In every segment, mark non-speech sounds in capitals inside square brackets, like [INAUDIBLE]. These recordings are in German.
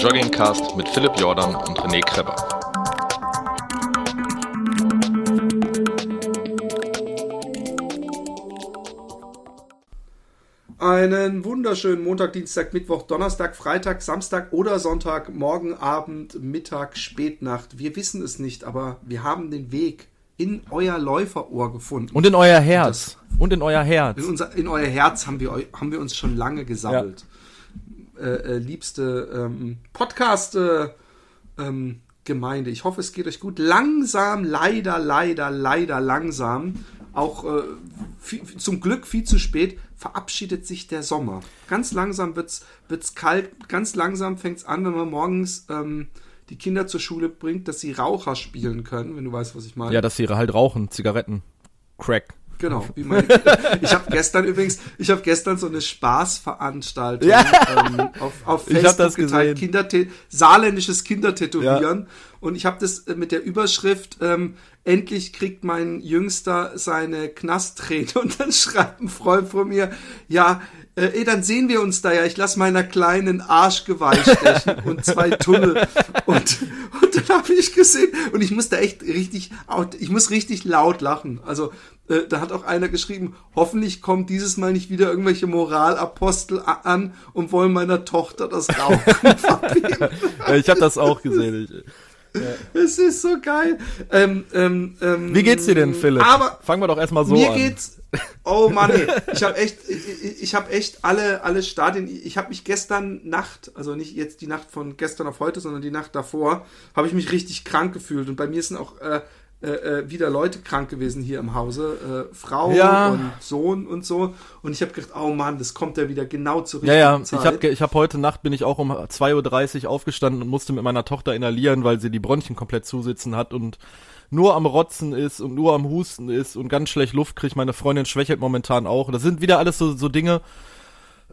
Joggingcast mit Philipp Jordan und René Kreber. Einen wunderschönen Montag, Dienstag, Mittwoch, Donnerstag, Freitag, Samstag oder Sonntag, Morgen, Abend, Mittag, Spätnacht. Wir wissen es nicht, aber wir haben den Weg in euer Läuferohr gefunden. Und in euer Herz. Und, und in euer Herz. In, unser, in euer Herz haben wir, haben wir uns schon lange gesammelt. Ja. Äh, äh, liebste ähm, Podcast äh, ähm, Gemeinde. Ich hoffe, es geht euch gut. Langsam, leider, leider, leider langsam. Auch äh, viel, zum Glück viel zu spät verabschiedet sich der Sommer. Ganz langsam wird's wird's kalt. Ganz langsam fängt's an, wenn man morgens ähm, die Kinder zur Schule bringt, dass sie Raucher spielen können, wenn du weißt, was ich meine. Ja, dass sie halt rauchen, Zigaretten, Crack. Genau. [LAUGHS] Wie meine, ich habe gestern übrigens, ich habe gestern so eine Spaßveranstaltung ja. ähm, auf, auf Facebook ich hab das geteilt, Kindertä saarländisches Kindertätowieren. Ja. Und ich habe das äh, mit der Überschrift ähm, Endlich kriegt mein Jüngster seine Knastträne. Und dann [LAUGHS] schreibt ein Freund von mir, ja, äh, ey, dann sehen wir uns da ja. Ich lass meiner kleinen Arschgeweih stechen und zwei Tunnel. Und, und dann habe ich gesehen, und ich musste echt richtig, ich muss richtig laut lachen. Also, äh, da hat auch einer geschrieben, hoffentlich kommt dieses Mal nicht wieder irgendwelche Moralapostel an und wollen meiner Tochter das Rauchen [LAUGHS] verbieten. ich habe das auch gesehen. Ich, ja. [LAUGHS] Es ist so geil. Ähm, ähm, ähm, Wie geht's dir denn, Philipp? Aber fangen wir doch erstmal so mir an. Mir geht's. Oh Mann, ey. [LAUGHS] ich habe echt, ich, ich habe echt alle, alle Stadien. Ich habe mich gestern Nacht, also nicht jetzt die Nacht von gestern auf heute, sondern die Nacht davor, habe ich mich richtig krank gefühlt. Und bei mir sind auch äh, äh, äh, wieder Leute krank gewesen hier im Hause, äh, Frau ja. und Sohn und so. Und ich habe gedacht, oh Mann, das kommt ja wieder genau zur richtigen ja, ja. Zeit. Ich habe ich hab heute Nacht bin ich auch um 2.30 Uhr aufgestanden und musste mit meiner Tochter inhalieren, weil sie die Bronchien komplett zusitzen hat und nur am Rotzen ist und nur am Husten ist und ganz schlecht Luft kriegt. Meine Freundin schwächelt momentan auch. Das sind wieder alles so, so Dinge,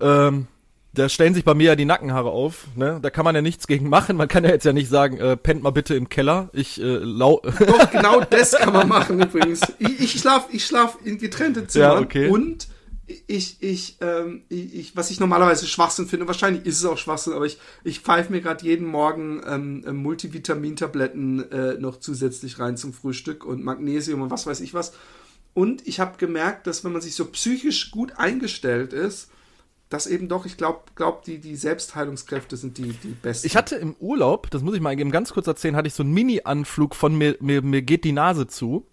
ähm, da stellen sich bei mir ja die Nackenhaare auf. Ne? Da kann man ja nichts gegen machen. Man kann ja jetzt ja nicht sagen, äh, pennt mal bitte im Keller. Ich äh, lau Doch, genau das kann man machen übrigens. Ich, ich schlaf, ich schlaf in getrennte Zimmern ja, okay. und ich, ich, ähm, ich, was ich normalerweise Schwachsinn finde, wahrscheinlich ist es auch Schwachsinn, aber ich, ich pfeife mir gerade jeden Morgen ähm, äh, Multivitamintabletten äh, noch zusätzlich rein zum Frühstück und Magnesium und was weiß ich was. Und ich habe gemerkt, dass wenn man sich so psychisch gut eingestellt ist, dass eben doch, ich glaube, glaub, die, die Selbstheilungskräfte sind die, die besten. Ich hatte im Urlaub, das muss ich mal eben ganz kurz erzählen, hatte ich so einen Mini-Anflug von mir, mir, mir geht die Nase zu.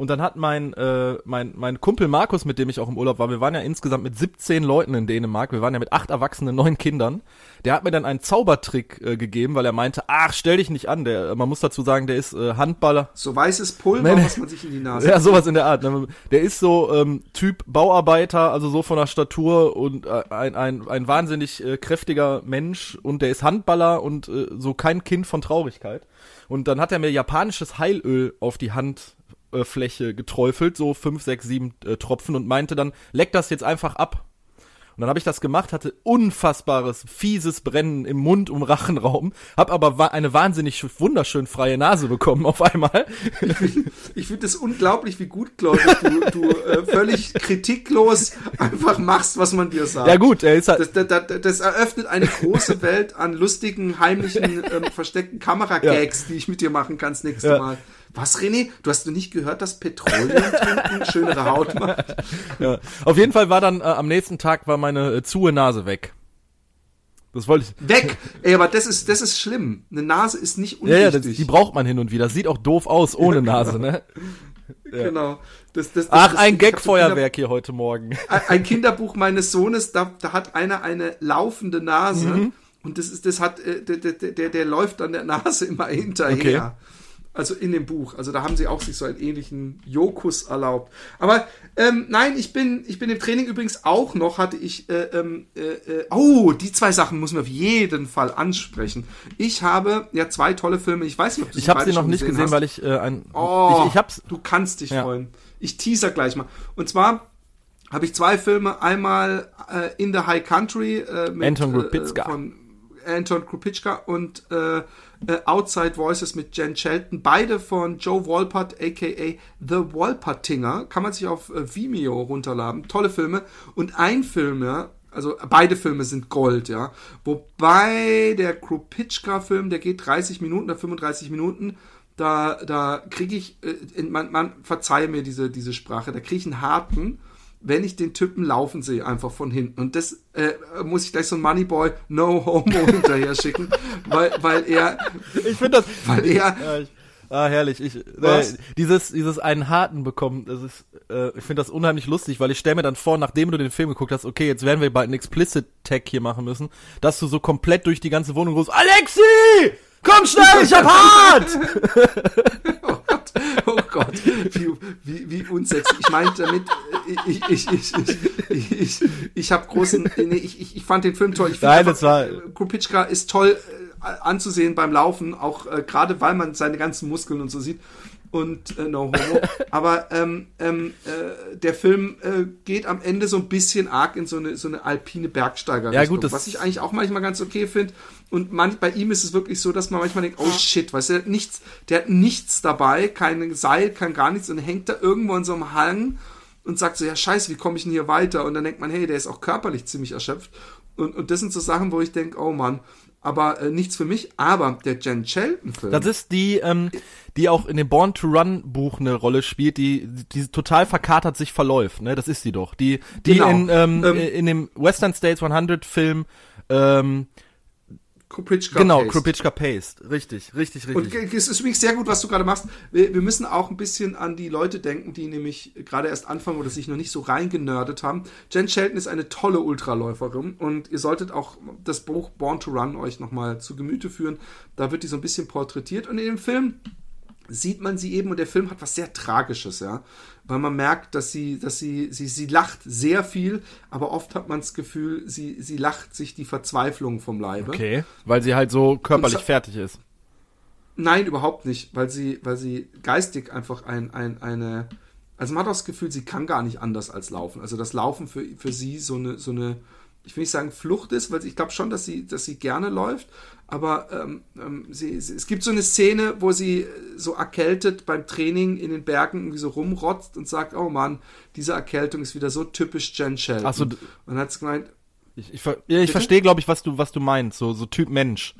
Und dann hat mein, äh, mein, mein Kumpel Markus, mit dem ich auch im Urlaub war, wir waren ja insgesamt mit 17 Leuten in Dänemark, wir waren ja mit acht Erwachsenen, neun Kindern. Der hat mir dann einen Zaubertrick äh, gegeben, weil er meinte, ach, stell dich nicht an. Der, man muss dazu sagen, der ist äh, Handballer. So weißes Pulver, nee, was man sich in die Nase Ja, sowas in der Art. Ne? Der ist so ähm, Typ Bauarbeiter, also so von der Statur und äh, ein, ein, ein wahnsinnig äh, kräftiger Mensch und der ist Handballer und äh, so kein Kind von Traurigkeit. Und dann hat er mir japanisches Heilöl auf die Hand Fläche geträufelt, so fünf, sechs, sieben äh, Tropfen und meinte dann, leck das jetzt einfach ab. Und dann habe ich das gemacht, hatte unfassbares, fieses Brennen im Mund um Rachenraum, habe aber wa eine wahnsinnig wunderschön freie Nase bekommen auf einmal. Ich [LAUGHS] finde ich find es unglaublich, wie gutgläubig du, du äh, völlig kritiklos einfach machst, was man dir sagt. Ja gut, er ist halt das, das, das, das eröffnet eine große Welt an lustigen, heimlichen, ähm, versteckten Kameragags, ja. die ich mit dir machen kann das nächste ja. Mal. Was, René? Du hast du nicht gehört, dass Petroleum trinken [LAUGHS] schönere Haut macht? Ja. Auf jeden Fall war dann äh, am nächsten Tag war meine äh, zuhe Nase weg. Das wollte ich. Weg! Ey, aber das ist, das ist schlimm. Eine Nase ist nicht unwichtig. Ja, ja, die braucht man hin und wieder. Sieht auch doof aus ohne ja, genau. Nase, ne? [LAUGHS] Ja. Genau. Das, das, das, Ach, ein Gagfeuerwerk hier heute Morgen. Ein Kinderbuch meines Sohnes, da, da hat einer eine laufende Nase. Mhm. Und das ist, das hat, äh, der, der, der, der läuft an der Nase immer hinterher. Okay. Also in dem Buch. Also da haben sie auch sich so einen ähnlichen Jokus erlaubt. Aber ähm, nein, ich bin, ich bin im Training übrigens auch noch, hatte ich, äh, ähm, äh, äh, oh, die zwei Sachen müssen wir auf jeden Fall ansprechen. Ich habe ja zwei tolle Filme, ich weiß nicht, ob du sie Ich habe sie noch nicht gesehen, hast. weil ich äh, ein. Oh, ich, ich hab's. Du kannst dich ja. freuen. Ich teaser gleich mal. Und zwar habe ich zwei Filme, einmal äh, In the High Country äh, mit, Anton Rupitska. Äh, von Anton Krupitschka und äh, äh, Outside Voices mit Jen Shelton. Beide von Joe Wolpert, aka The Wolpertinger. Kann man sich auf äh, Vimeo runterladen. Tolle Filme. Und ein Film, ja, also beide Filme sind Gold, ja. Wobei der Krupitschka-Film, der geht 30 Minuten oder 35 Minuten, da, da kriege ich, äh, man, man verzeihe mir diese, diese Sprache, da kriege ich einen harten, wenn ich den Typen laufen sehe, einfach von hinten. Und das äh, muss ich gleich so ein Moneyboy No Homo [LAUGHS] hinterher schicken, weil, weil er. [LAUGHS] Ich finde das. Weil er. [LAUGHS] Ja, ich, ah, herrlich. Ich, äh, dieses, dieses einen harten bekommen, das ist, äh, ich finde das unheimlich lustig, weil ich stelle mir dann vor, nachdem du den Film geguckt hast, okay, jetzt werden wir bald einen Explicit Tag hier machen müssen, dass du so komplett durch die ganze Wohnung rufst, Alexi! Komm schnell, ich hab hart! [LAUGHS] oh Gott, oh Gott, wie, wie, wie unsexy. Ich meinte damit, ich, ich, ich, ich, ich, ich habe großen, nee, ich, ich, ich fand den Film toll. Ich Nein, das war. Krupitschka ist toll äh, anzusehen beim Laufen, auch äh, gerade weil man seine ganzen Muskeln und so sieht und äh, No Homo. Aber ähm, ähm, äh, der Film äh, geht am Ende so ein bisschen arg in so eine, so eine alpine Bergsteiger. Ja, gut, das was ich eigentlich auch manchmal ganz okay finde. Und man, bei ihm ist es wirklich so, dass man manchmal denkt, oh shit, weißt du, der hat nichts, der hat nichts dabei, kein Seil, kein gar nichts und hängt da irgendwo in so einem Hang und sagt so, ja scheiße, wie komme ich denn hier weiter? Und dann denkt man, hey, der ist auch körperlich ziemlich erschöpft. Und, und das sind so Sachen, wo ich denke, oh Mann, aber äh, nichts für mich. Aber der Jen Shelton Film. Das ist die, ähm, die auch in dem Born to Run Buch eine Rolle spielt, die, die total verkatert sich verläuft. Ne, das ist sie doch. Die, die Genau. in, ähm, Ähm, in dem Western States 100 Film, ähm, Krupitschka genau, Paste. Krupitschka Paste. Richtig, richtig, Und richtig. es ist übrigens sehr gut, was du gerade machst. Wir, wir müssen auch ein bisschen an die Leute denken, die nämlich gerade erst anfangen oder sich noch nicht so reingenördet haben. Jen Shelton ist eine tolle Ultraläuferin und ihr solltet auch das Buch Born to Run euch nochmal zu Gemüte führen. Da wird die so ein bisschen porträtiert und in dem Film sieht man sie eben und der Film hat was sehr Tragisches, ja, weil man merkt, dass sie, dass sie, sie, sie lacht sehr viel, aber oft hat man das Gefühl, sie, sie lacht sich die Verzweiflung vom Leibe. Okay, weil sie halt so körperlich Und fertig ist. Nein, überhaupt nicht, weil sie, weil sie geistig einfach ein, ein, eine, also man hat auch das Gefühl, sie kann gar nicht anders als laufen. Also das Laufen für, für sie so eine, so eine, ich will nicht sagen Flucht ist, weil ich glaube schon, dass sie, dass sie gerne läuft, aber ähm, ähm, sie, sie, es gibt so eine Szene, wo sie so erkältet beim Training in den Bergen irgendwie so rumrotzt und sagt, oh Mann, diese Erkältung ist wieder so typisch Jen Shelton. Ach so, und hat sie gemeint, Ich, ich, ver- ja, ich verstehe, glaube ich, was du, was du meinst. So, so Typ Mensch.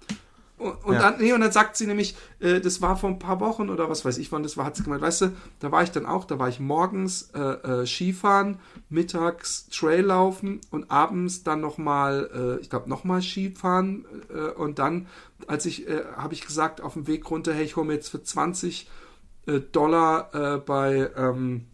Und, und, Ja. dann, nee, und dann sagt sie nämlich, äh, das war vor ein paar Wochen oder was weiß ich wann das war, hat sie gemeint, weißt du, da war ich dann auch, da war ich morgens äh, äh, Skifahren, mittags Trail laufen und abends dann nochmal, äh, ich glaube nochmal Skifahren äh, und dann, als ich, äh, habe ich gesagt, auf dem Weg runter, hey, ich hole mir jetzt für 20 äh, Dollar äh, bei ähm,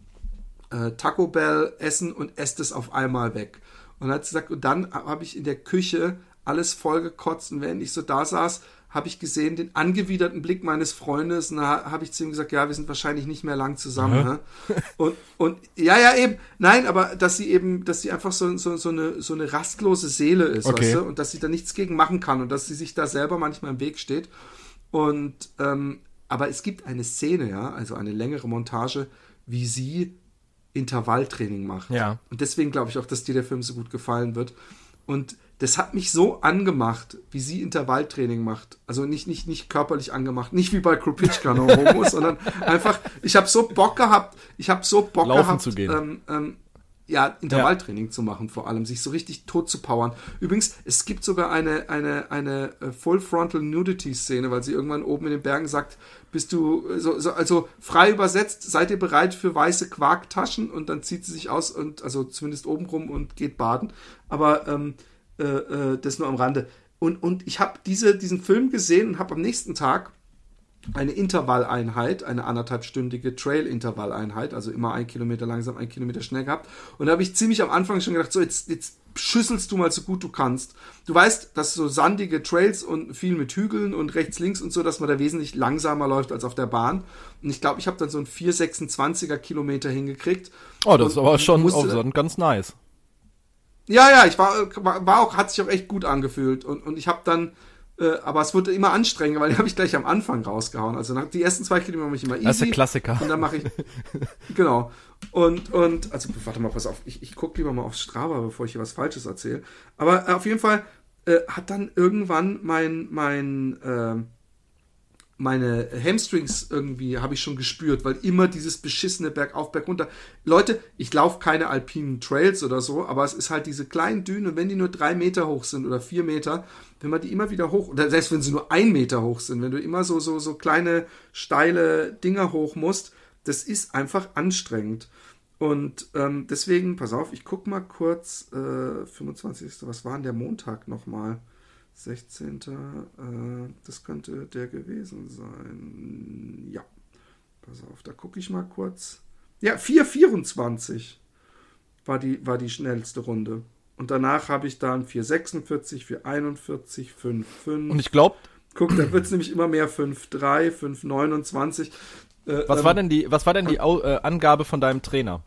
äh, Taco Bell essen und esse das auf einmal weg. Und dann hat sie gesagt, und dann habe ich in der Küche alles vollgekotzt und während ich so da saß, habe ich gesehen den angewiderten Blick meines Freundes und da habe ich zu ihm gesagt, ja, wir sind wahrscheinlich nicht mehr lang zusammen. Hä? Und, und ja, ja, eben, nein, aber dass sie eben, dass sie einfach so, so, so, eine, so eine rastlose Seele ist, Okay. weißt du, und dass sie da nichts gegen machen kann und dass sie sich da selber manchmal im Weg steht. Und ähm, aber es gibt eine Szene, ja, also eine längere Montage, wie sie Intervalltraining macht. Ja. Und deswegen glaube ich auch, dass dir der Film so gut gefallen wird. Und das hat mich so angemacht, wie sie Intervalltraining macht. Also nicht, nicht, nicht körperlich angemacht, nicht wie bei Krupitschka no Homo, [LAUGHS] sondern einfach, ich habe so Bock gehabt, ich habe so Bock Laufen gehabt, zu gehen. Ähm, ähm, ja, Intervalltraining zu machen, vor allem, sich so richtig tot zu powern. Übrigens, es gibt sogar eine, eine, eine äh, Full Frontal Nudity Szene, weil sie irgendwann oben in den Bergen sagt, bist du, äh, so, so, also frei übersetzt, seid ihr bereit für weiße Quarktaschen? Und dann zieht sie sich aus und, also zumindest oben rum und geht baden. Aber ähm, äh, äh, das nur am Rande. Und, und ich habe diese, diesen Film gesehen und habe am nächsten Tag eine Intervalleinheit, eine anderthalbstündige Trail-Intervalleinheit, also immer ein Kilometer langsam, ein Kilometer schnell gehabt. Und da habe ich ziemlich am Anfang schon gedacht, so jetzt, jetzt schüsselst du mal so gut du kannst. Du weißt, dass so sandige Trails und viel mit Hügeln und rechts, links und so, dass man da wesentlich langsamer läuft als auf der Bahn. Und ich glaube, ich habe dann so einen 4,26er Kilometer hingekriegt. Oh, das ist aber schon musste ganz nice. Ja, ja, ich war, war, war auch, hat sich auch echt gut angefühlt. Und, und ich habe dann, äh, aber es wurde immer anstrengender, weil die [LAUGHS] habe ich gleich am Anfang rausgehauen. Also nach, die ersten zwei Kilometer mache ich immer easy. Das ist der Klassiker. Und dann mache ich, [LAUGHS] genau. Und, und, also warte mal, pass auf, ich, ich gucke lieber mal auf Strava, bevor ich hier was Falsches erzähle. Aber äh, auf jeden Fall äh, hat dann irgendwann mein, mein, äh, meine Hamstrings irgendwie habe ich schon gespürt, weil immer dieses beschissene Bergauf, Bergunter. Leute, ich laufe keine alpinen Trails oder so, aber es ist halt diese kleinen Dünen wenn die nur drei Meter hoch sind oder vier Meter, wenn man die immer wieder hoch, oder selbst wenn sie nur ein Meter hoch sind, wenn du immer so, so, so kleine, steile Dinger hoch musst, das ist einfach anstrengend. Und ähm, deswegen, pass auf, ich guck mal kurz, äh, 25. Was war denn der Montag nochmal? 16. Äh, das könnte der gewesen sein. Ja. Pass auf, da gucke ich mal kurz. Ja, 4,24 war die, war die schnellste Runde. Und danach habe ich dann 4,46, 4,41, 5,5. Und ich glaube. Guck, da wird es nämlich immer mehr 5,3, 5,29. Äh, was, ähm, war denn die, was war denn die äh, Angabe von deinem Trainer?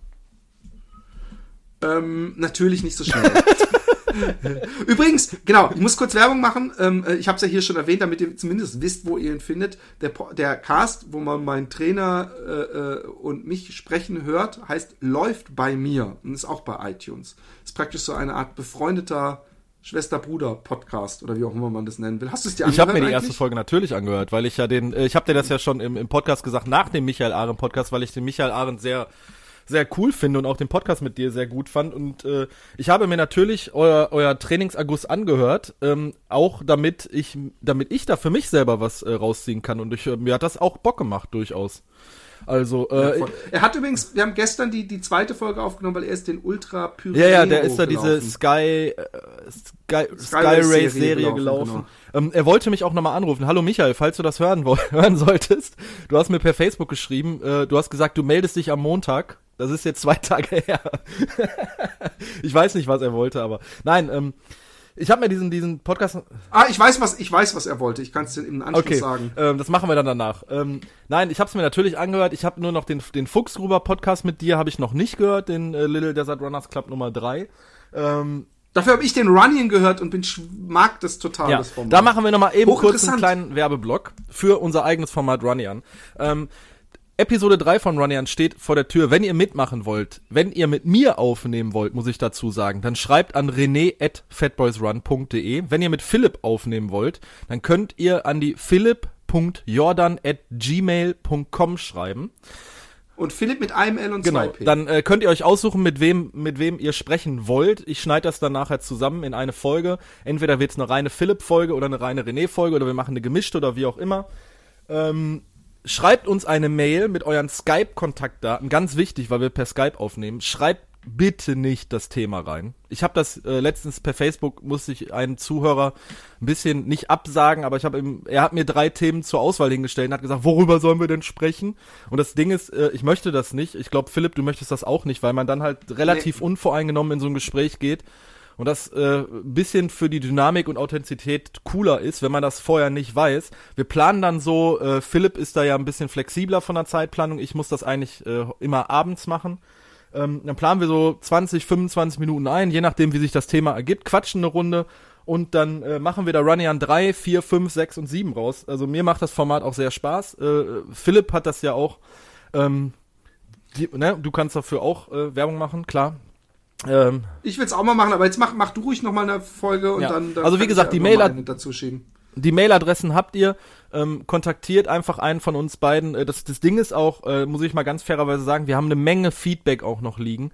Ähm, natürlich nicht so schnell. [LAUGHS] [LAUGHS] Übrigens, genau, ich muss kurz Werbung machen. Ähm, äh, ich habe es ja hier schon erwähnt, damit ihr zumindest wisst, wo ihr ihn findet. Der, der Cast, wo man meinen Trainer äh, äh, und mich sprechen hört, heißt Läuft bei mir und ist auch bei iTunes. Ist praktisch so eine Art befreundeter Schwester-Bruder-Podcast oder wie auch immer man das nennen will. Hast du es dir angehört? Ich habe mir die eigentlich? erste Folge natürlich angehört, weil ich ja den, äh, ich habe dir das ja schon im, im Podcast gesagt, nach dem Michael Arendt Podcast, weil ich den Michael Arendt sehr sehr cool finde und auch den Podcast mit dir sehr gut fand. Und äh, ich habe mir natürlich euer, euer Trainingsagus angehört, ähm, auch damit ich, damit ich da für mich selber was äh, rausziehen kann. Und ich, äh, mir hat das auch Bock gemacht, durchaus. Also, äh, ja, er hat übrigens, wir haben gestern die, die zweite Folge aufgenommen, weil er ist den Ultra Pyreneo Ja, ja, der ist da diese Sky, äh, Sky, Sky, Sky Race Serie, Serie gelaufen. gelaufen. Genau. Ähm, er wollte mich auch nochmal anrufen. Hallo Michael, falls du das hören, [LAUGHS] hören solltest. Du hast mir per Facebook geschrieben, äh, du hast gesagt, du meldest dich am Montag das ist jetzt zwei [LAUGHS] Tage her. ich weiß nicht, was er wollte, aber nein, ähm, ich habe mir diesen, diesen Podcast. Ah, ich weiß, was, ich weiß, was er wollte. Ich kann es dir im Anschluss okay, sagen. Ähm, das machen wir dann danach. Ähm, nein, ich habe es mir natürlich angehört. Ich habe nur noch den, den Fuchsgruber Podcast mit dir, habe ich noch nicht gehört, den äh, Little Desert Runners Club Nummer 3. Ähm, Dafür habe ich den Running gehört und bin mag das total. Ja, das Format. da machen wir nochmal eben kurz einen kleinen Werbeblock für unser eigenes Format Running. Ähm, Episode 3 von Runyan steht vor der Tür. Wenn ihr mitmachen wollt, wenn ihr mit mir aufnehmen wollt, muss ich dazu sagen, dann schreibt an rené at fatboysrun.de. Wenn ihr mit Philipp aufnehmen wollt, dann könnt ihr an die philipp.jordan at gmail.com schreiben. Und Philipp mit einem L und genau, zwei P. Dann äh, könnt ihr euch aussuchen, mit wem, mit wem ihr sprechen wollt. Ich schneide das dann nachher zusammen in eine Folge. Entweder wird es eine reine Philipp-Folge oder eine reine René-Folge oder wir machen eine gemischte oder wie auch immer. Ähm, schreibt uns eine Mail mit euren Skype-Kontaktdaten, ganz wichtig, weil wir per Skype aufnehmen. Schreibt bitte nicht das Thema rein. Ich habe das äh, letztens per Facebook musste ich einen Zuhörer ein bisschen nicht absagen, aber ich habe ihm er hat mir drei Themen zur Auswahl hingestellt und hat gesagt, worüber sollen wir denn sprechen? Und das Ding ist, äh, ich möchte das nicht. Ich glaube, Philipp, du möchtest das auch nicht, weil man dann halt relativ nee. unvoreingenommen in so ein Gespräch geht und das äh, bisschen für die Dynamik und Authentizität cooler ist, wenn man das vorher nicht weiß. Wir planen dann so, äh, Philipp ist da ja ein bisschen flexibler von der Zeitplanung, ich muss das eigentlich äh, immer abends machen. Ähm, dann planen wir so 20, 25 Minuten ein, je nachdem, wie sich das Thema ergibt, quatschen eine Runde und dann äh, machen wir da Runyan 3, 4, 5, 6 und 7 raus. Also mir macht das Format auch sehr Spaß. Äh, Philipp hat das ja auch, ähm, die, ne, du kannst dafür auch äh, Werbung machen, klar. Ähm, ich will es auch mal machen, aber jetzt mach, mach du ruhig noch mal eine Folge und ja. dann, dann. Also wie gesagt, die Mail dazu schieben. Die Mailadressen habt ihr. Ähm, kontaktiert einfach einen von uns beiden. Äh, das, das Ding ist auch, äh, muss ich mal ganz fairerweise sagen, wir haben eine Menge Feedback auch noch liegen.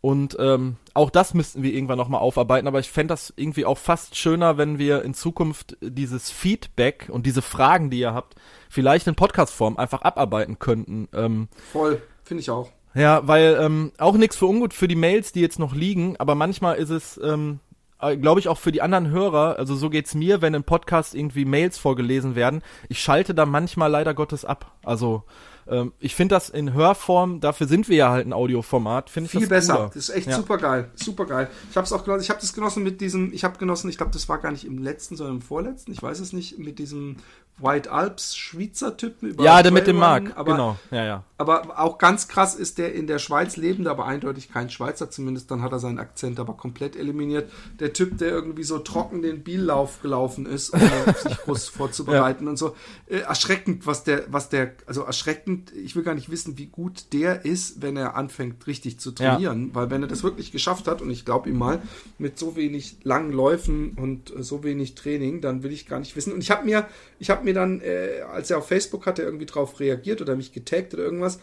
Und ähm, auch das müssten wir irgendwann nochmal aufarbeiten. Aber ich fände das irgendwie auch fast schöner, wenn wir in Zukunft dieses Feedback und diese Fragen, die ihr habt, vielleicht in Podcastform einfach abarbeiten könnten. Ähm, Voll, finde ich auch. Ja, weil ähm, auch nichts für ungut für die Mails, die jetzt noch liegen, aber manchmal ist es, ähm, äh, glaube ich, auch für die anderen Hörer, also so geht's mir, wenn im Podcast irgendwie Mails vorgelesen werden, ich schalte da manchmal leider Gottes ab. Also ähm, ich finde das in Hörform, dafür sind wir ja halt ein Audioformat, finde ich Viel das besser. Cooler. Das ist echt ja. super geil, super geil. Ich habe es auch genossen, ich habe das genossen mit diesem, ich habe genossen, ich glaube, das war gar nicht im letzten, sondern im vorletzten, ich weiß es nicht, mit diesem White Alps Schweizer Typen. ja, der mit dem Mark, aber, genau. Ja, ja. Aber auch ganz krass ist der in der Schweiz lebende, aber eindeutig kein Schweizer, zumindest dann hat er seinen Akzent aber komplett eliminiert. Der Typ, der irgendwie so trocken den Biellauf gelaufen ist, ohne [LAUGHS] sich groß vorzubereiten ja. und so. Äh, erschreckend, was der, was der, also erschreckend ich will gar nicht wissen, wie gut der ist, wenn er anfängt, richtig zu trainieren. Ja. Weil wenn er das wirklich geschafft hat, und ich glaube ihm mal, mit so wenig langen Läufen und äh, so wenig Training, dann will ich gar nicht wissen. Und ich habe mir, ich habe mir dann, äh, als er auf Facebook hatte, irgendwie drauf reagiert oder mich getaggt oder irgendwas.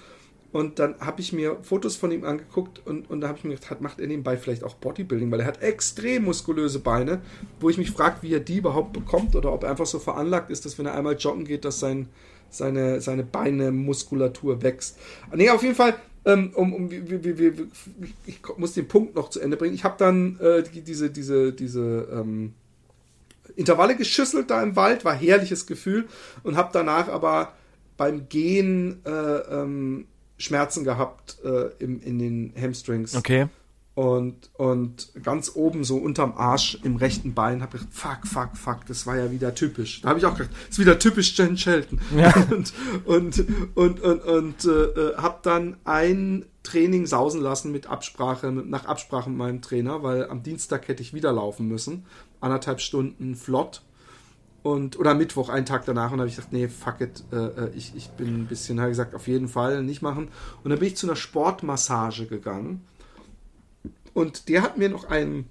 Und dann habe ich mir Fotos von ihm angeguckt und, und da habe ich mir gedacht, macht er nebenbei vielleicht auch Bodybuilding, weil er hat extrem muskulöse Beine, wo ich mich frage, wie er die überhaupt bekommt oder ob er einfach so veranlagt ist, dass wenn er einmal joggen geht, dass sein, seine, seine Beine Muskulatur wächst. Nee, auf jeden Fall, ähm, um, um, ich muss den Punkt noch zu Ende bringen. Ich habe dann äh, die, diese, diese, diese ähm, Intervalle geschüsselt da im Wald, war herrliches Gefühl und habe danach aber beim Gehen äh, ähm, Schmerzen gehabt äh, im, in den Hamstrings. Okay. Und, und ganz oben, so unterm Arsch im rechten Bein, habe ich gedacht, fuck, fuck, fuck, das war ja wieder typisch. Da habe ich auch gedacht, das ist wieder typisch Jen Shelton. Ja. [LAUGHS] Und, und, und, und, und äh, äh habe dann ein Training sausen lassen mit Absprache, nach Absprache mit meinem Trainer, weil am Dienstag hätte ich wieder laufen müssen. Anderthalb Stunden flott und, oder Mittwoch, einen Tag danach, und habe ich gesagt, nee, fuck it, äh, äh ich, ich bin ein bisschen, habe gesagt, auf jeden Fall nicht machen. Und dann bin ich zu einer Sportmassage gegangen. Und der hat mir noch einen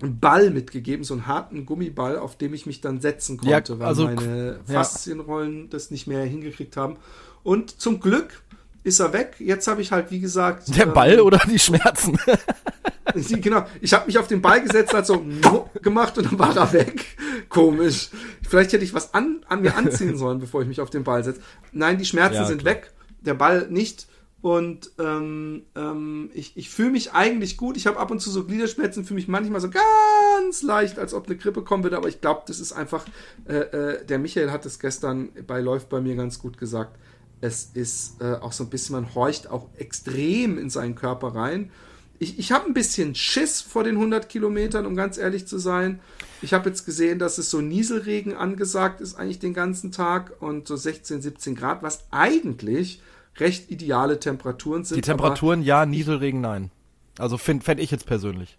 Ball mitgegeben, so einen harten Gummiball, auf dem ich mich dann setzen konnte, ja, also, weil meine Faszienrollen ja. das nicht mehr hingekriegt haben. Und zum Glück ist er weg. Jetzt habe ich halt, wie gesagt. Der ähm, Ball oder die Schmerzen? [LAUGHS] genau. Ich habe mich auf den Ball gesetzt, hat so gemacht und dann war er weg. Komisch. Vielleicht hätte ich was an, an mir anziehen sollen, bevor ich mich auf den Ball setze. Nein, die Schmerzen ja, sind weg. Der Ball nicht. Und ähm, ähm, ich, ich fühle mich eigentlich gut. Ich habe ab und zu so Gliederschmerzen, fühle mich manchmal so ganz leicht, als ob eine Grippe kommen würde. Aber ich glaube, das ist einfach, äh, äh, der Michael hat es gestern bei Läuft bei mir ganz gut gesagt. Es ist äh, auch so ein bisschen, man horcht auch extrem in seinen Körper rein ich, ich habe ein bisschen Schiss vor den 100 Kilometern, um ganz ehrlich zu sein. Ich habe jetzt gesehen, dass es so Nieselregen angesagt ist, eigentlich den ganzen Tag und so 16, 17 Grad, was eigentlich recht ideale Temperaturen sind. Die Temperaturen ja, Nieselregen nein. Also fände fänd ich jetzt persönlich.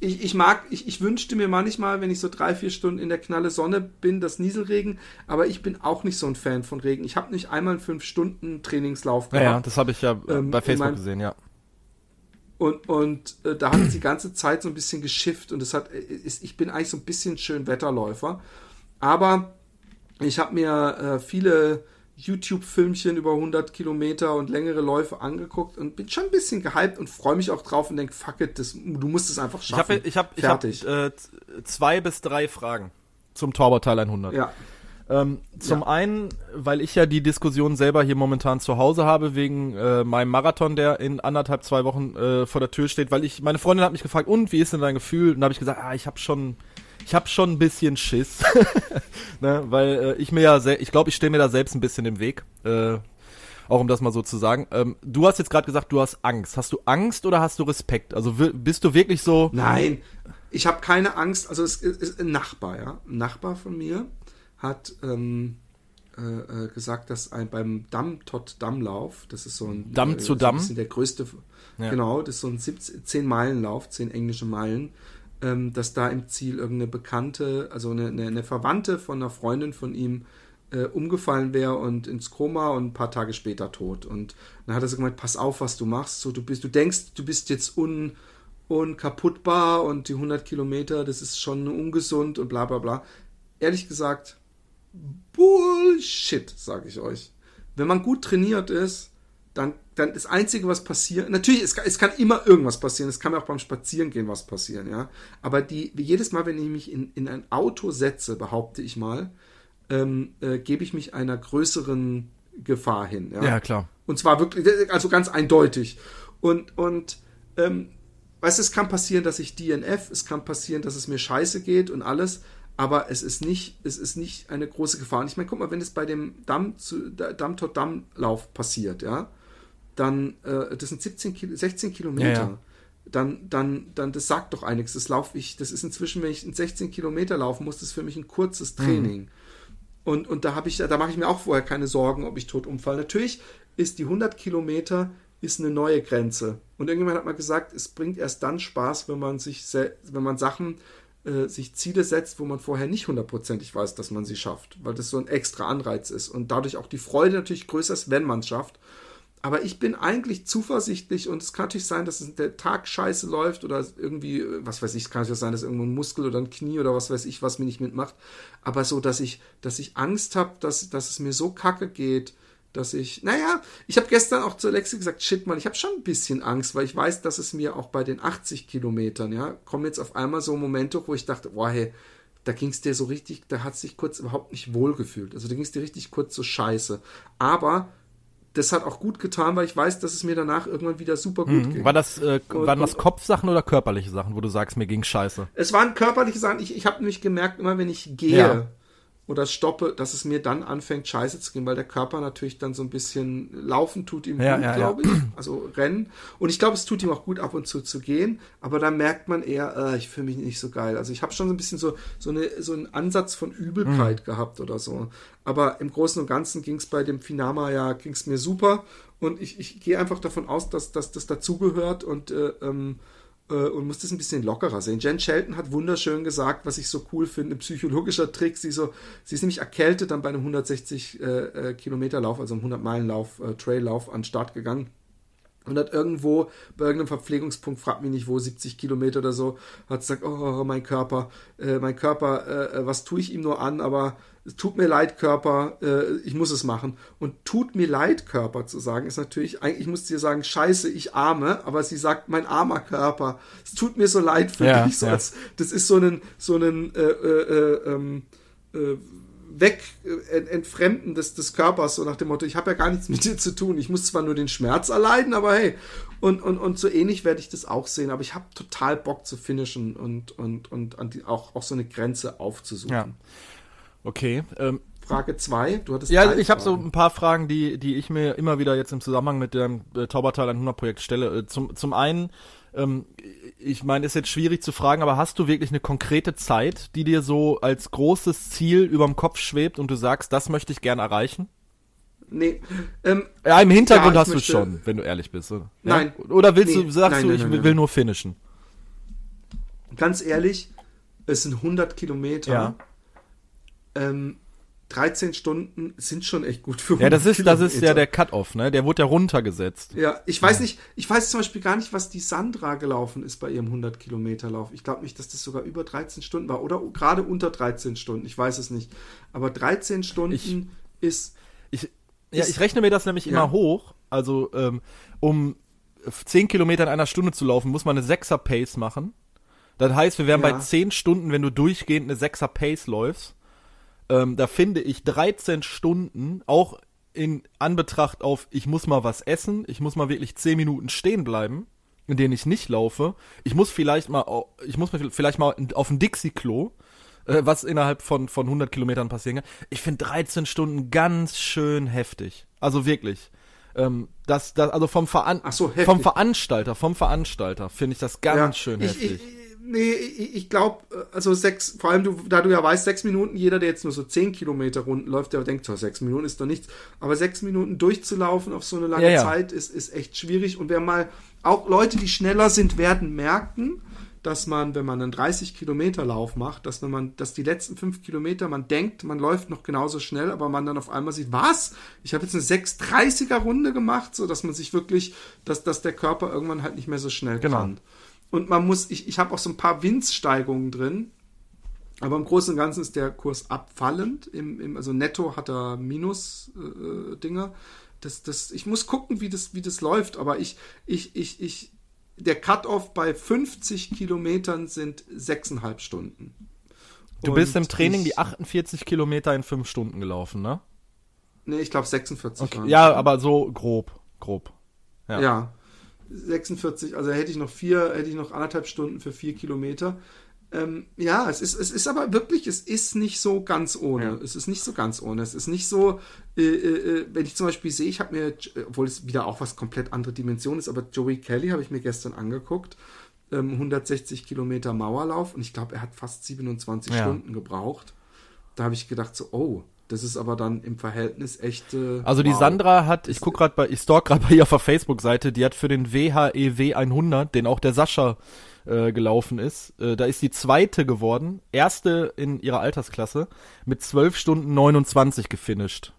Ich, ich mag, ich, ich wünschte mir manchmal, wenn ich so drei, vier Stunden in der knalle Sonne bin, das Nieselregen, aber ich bin auch nicht so ein Fan von Regen. Ich habe nicht einmal einen fünf Stunden Trainingslauf gehabt. Ja, ja das habe ich ja ähm, bei Facebook gesehen, ja. Und, und äh, da hat es die ganze Zeit so ein bisschen geschifft und es hat, äh, ist, ich bin eigentlich so ein bisschen schön Wetterläufer. Aber ich habe mir äh, viele YouTube-Filmchen über 100 Kilometer und längere Läufe angeguckt und bin schon ein bisschen gehypt und freue mich auch drauf und denke, fuck it, das, du musst es einfach schaffen. Ich habe ich hab, ich hab, äh, zwei bis drei Fragen zum Tauberteil 100. Ja. Ähm, zum ja. einen, weil ich ja die Diskussion selber hier momentan zu Hause habe, wegen äh, meinem Marathon, der in anderthalb, zwei Wochen äh, vor der Tür steht, weil ich, meine Freundin hat mich gefragt, und wie ist denn dein Gefühl? Und da habe ich gesagt, ah, ich habe schon, ich habe schon ein bisschen Schiss. [LAUGHS] ne? Weil äh, ich mir ja, ich glaube, ich stehe mir da selbst ein bisschen im Weg. Äh, auch um das mal so zu sagen. Ähm, du hast jetzt gerade gesagt, du hast Angst. Hast du Angst oder hast du Respekt? Also bist du wirklich so. Nein, ich habe keine Angst. Also es ist ein Nachbar, ja. Ein Nachbar von mir hat ähm, äh, äh, gesagt, dass ein, beim Damm-Tot-Dammlauf, das ist so ein Damm äh, zu Damm, so der größte, ja. genau, das ist so ein 10-Meilen-Lauf, 10 englische Meilen, ähm, dass da im Ziel irgendeine Bekannte, also eine, eine, eine Verwandte von einer Freundin von ihm äh, umgefallen wäre und ins Koma und ein paar Tage später tot. Und dann hat er so gemeint, pass auf, was du machst. So, du bist, du denkst, du bist jetzt un, unkaputtbar und die 100 Kilometer, das ist schon ungesund und bla bla bla. Ehrlich gesagt, Bullshit, sage ich euch. Wenn man gut trainiert ist, dann, dann das Einzige, was passiert, natürlich, es kann, es kann immer irgendwas passieren, es kann mir auch beim Spazierengehen was passieren, ja. Aber die, jedes Mal, wenn ich mich in, in ein Auto setze, behaupte ich mal, ähm, äh, gebe ich mich einer größeren Gefahr hin. Ja? ja, klar. Und zwar wirklich, also ganz eindeutig. Und, und ähm, weißt du, es kann passieren, dass ich DNF, es kann passieren, dass es mir scheiße geht und alles, aber es ist nicht, es ist nicht eine große Gefahr. Und ich meine, guck mal, wenn es bei dem Damm zu Damm tot Damm Lauf passiert, ja, dann äh, das sind 17 Kil 16 Kilometer. Ja, ja. Dann, dann, dann, das sagt doch einiges. Das laufe ich, das ist inzwischen, wenn ich in 16 Kilometer laufen muss, das ist für mich ein kurzes mhm. Training. Mhm. Und, und da habe ich, da mache ich mir auch vorher keine Sorgen, ob ich tot umfalle. Natürlich ist die 100 Kilometer ist eine neue Grenze. Und irgendjemand hat mal gesagt, es bringt erst dann Spaß, wenn man sich, wenn man Sachen äh, sich Ziele setzt, wo man vorher nicht hundertprozentig weiß, dass man sie schafft, weil das so ein extra Anreiz ist und dadurch auch die Freude natürlich größer ist, wenn man es schafft. Aber ich bin eigentlich zuversichtlich und es kann natürlich sein, dass der Tag scheiße läuft oder irgendwie, was weiß ich, es kann natürlich sein, dass irgendwo ein Muskel oder ein Knie oder was weiß ich, was mir nicht mitmacht. Aber so, dass ich, dass ich Angst habe, dass, dass es mir so kacke geht, dass ich, naja, ich habe gestern auch zu Alexi gesagt, shit, man, ich habe schon ein bisschen Angst, weil ich weiß, dass es mir auch bei den 80 Kilometern, ja, kommen jetzt auf einmal so Momente, wo ich dachte, boah, hey, da ging es dir so richtig, da hat sich kurz überhaupt nicht wohlgefühlt. Also da ging es dir richtig kurz so scheiße. Aber das hat auch gut getan, weil ich weiß, dass es mir danach irgendwann wieder super gut Mhm. ging. War das, äh, Und- waren das Kopfsachen oder körperliche Sachen, wo du sagst, mir ging scheiße? Es waren körperliche Sachen. Ich, ich habe nämlich gemerkt, immer wenn ich gehe Ja. Oder stoppe, dass es mir dann anfängt, scheiße zu gehen, weil der Körper natürlich dann so ein bisschen laufen tut ihm Ja, gut, ja, ja. glaube ich. Also rennen. Und ich glaube, es tut ihm auch gut, ab und zu zu gehen. Aber dann merkt man eher, äh, ich fühle mich nicht so geil. Also ich habe schon so ein bisschen so, so, eine, so einen Ansatz von Übelkeit Mhm. gehabt oder so. Aber im Großen und Ganzen ging es bei dem Finama ja, ging es mir super. Und ich, ich gehe einfach davon aus, dass, dass das dazugehört und äh, ähm, äh, und muss das ein bisschen lockerer sehen. Jen Shelton hat wunderschön gesagt, was ich so cool finde, ein psychologischer Trick. Sie, so, sie ist nämlich erkältet dann bei einem 160 äh, äh, Kilometer Lauf, also einem 100 Meilen Lauf, äh, Traillauf an den Start gegangen. Und hat irgendwo bei irgendeinem Verpflegungspunkt, fragt mich nicht wo, 70 Kilometer oder so, hat gesagt, oh, mein Körper, äh, mein Körper, äh, äh, was tue ich ihm nur an, aber es tut mir leid, Körper, äh, ich muss es machen. Und tut mir leid, Körper zu sagen, ist natürlich, eigentlich muss sie sagen, scheiße, ich arme, aber sie sagt, mein armer Körper, es tut mir so leid für Ja, dich. So ja. als, das ist so ein, so ein, äh, äh, äh, ähm, äh, weg äh, ent- entfremden des, des Körpers, so nach dem Motto, ich habe ja gar nichts mit dir zu tun. Ich muss zwar nur den Schmerz erleiden, aber hey. Und, und, und so ähnlich werde ich das auch sehen, aber ich habe total Bock zu finishen und, und, und an die, auch, auch so eine Grenze aufzusuchen. Ja. Okay. Ähm, Frage 2, du hattest ja, ich habe so ein paar Fragen, die, die ich mir immer wieder jetzt im Zusammenhang mit dem äh, Taubertal 100 Projekt stelle. Äh, zum, zum einen, ähm, ich meine, ist jetzt schwierig zu fragen, aber hast du wirklich eine konkrete Zeit, die dir so als großes Ziel überm Kopf schwebt und du sagst, das möchte ich gern erreichen? Nee, ähm, Ja, im Hintergrund Ja, hast du möchte- schon, wenn du ehrlich bist. Oder? Nein. Ja? Oder willst Nee. du, sagst Nein, du, nein, ich nein. will nur finishen? ganz ehrlich, es sind 100 Kilometer. Ja. Ähm, 13 Stunden sind schon echt gut für 100 Ja, das ist, das ist ja der Cut-Off, ne? Der wurde ja runtergesetzt. Ja, ich weiß nicht, ich weiß zum Beispiel gar nicht, was die Sandra gelaufen ist bei ihrem 100 Kilometer Lauf. Ich glaube nicht, dass das sogar über 13 Stunden war oder gerade unter 13 Stunden. Ich weiß es nicht. Aber 13 Stunden Ich- ist, Ich, ja, Ist- ich rechne mir das nämlich Ja. immer hoch. Also, ähm, um 10 Kilometer in einer Stunde zu laufen, muss man eine 6er Pace machen. Das heißt, wir wären Ja. bei 10 Stunden, wenn du durchgehend eine 6er Pace läufst. Ähm, da finde ich 13 Stunden, auch in Anbetracht auf, ich muss mal was essen, ich muss mal wirklich 10 Minuten stehen bleiben, in denen ich nicht laufe. Ich muss vielleicht mal, ich muss vielleicht mal auf ein Dixie-Klo, äh, was innerhalb von, von 100 Kilometern passieren kann. Ich finde 13 Stunden ganz schön heftig. Also wirklich. Ähm, das, das, also vom, Veran so, vom Veranstalter, vom Veranstalter finde ich das ganz ja, schön ich, heftig. Ich, nee, ich, ich glaube, also sechs, vor allem du, da du ja weißt, sechs Minuten, jeder, der jetzt nur so 10 Kilometer Runden läuft, der denkt, so, sechs Minuten ist doch nichts. Aber sechs Minuten durchzulaufen auf so eine lange Ja, ja. Zeit ist, ist echt schwierig. Und wer mal, auch Leute, die schneller sind, werden merken, dass man, wenn man einen 30 Kilometer Lauf macht, dass wenn man, dass die letzten fünf Kilometer, man denkt, man läuft noch genauso schnell, aber man dann auf einmal sieht, was? Ich habe jetzt eine 6,30er Runde gemacht, so dass man sich wirklich, dass, dass der Körper irgendwann halt nicht mehr so schnell Genau. kann. Und man muss, ich, ich habe auch so ein paar Winzsteigungen drin, aber im Großen und Ganzen ist der Kurs abfallend. Im, im, also netto hat er Minus-Dinger. das, das, ich muss gucken, wie das, wie das läuft, aber ich, ich, ich, ich, der Cut-Off bei 50 Kilometern sind sechseinhalb Stunden. Du Und bist im Training ich, die 48 Kilometer in 5 Stunden gelaufen, ne? Nee, ich glaube 46 Okay. Ja, aber so grob, grob. Ja. Ja. 46, also hätte ich noch vier, hätte ich noch anderthalb Stunden für vier Kilometer. Ähm, ja, es ist, es ist aber wirklich, es ist nicht so ganz ohne. Ja. Es ist nicht so ganz ohne. Es ist nicht so, äh, äh, wenn ich zum Beispiel sehe, ich habe mir, obwohl es wieder auch was komplett andere Dimension ist, aber Joey Kelly habe ich mir gestern angeguckt. Ähm, 160 Kilometer Mauerlauf und ich glaube, er hat fast 27 Ja. Stunden gebraucht. Da habe ich gedacht, so, oh, Das ist aber dann im Verhältnis echt. Äh, also die wow. Sandra hat, ich guck gerade bei, ich stalk gerade [LAUGHS] bei ihr auf der Facebook-Seite, die hat für den WHEW 100, den auch der Sascha äh, gelaufen ist, äh, da ist die zweite geworden, erste in ihrer Altersklasse, mit 12 Stunden 29 gefinisht.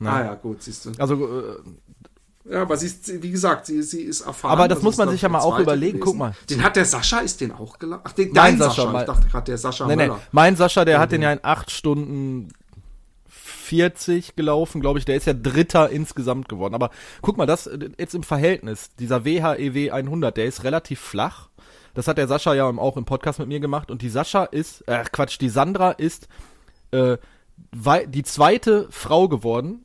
Na. Ah ja, gut, siehst du. Also äh, ja, aber sie ist, wie gesagt, sie, sie ist erfahren. Aber das also muss man sich ja mal auch überlegen. Gewesen. Guck mal. Den hat der Sascha, ist den auch gelaufen? Ach, den, dein Sascha. Sascha. Ich dachte gerade der Sascha nee, Möller. Nee. Mein Sascha, der ja, hat den ja in 8 Stunden 40 gelaufen, glaube ich. Der ist ja Dritter insgesamt geworden. Aber guck mal, das jetzt im Verhältnis. Dieser WHEW 100, der ist relativ flach. Das hat der Sascha ja auch im Podcast mit mir gemacht. Und die Sascha ist, äh, Quatsch, die Sandra ist äh, die zweite Frau geworden.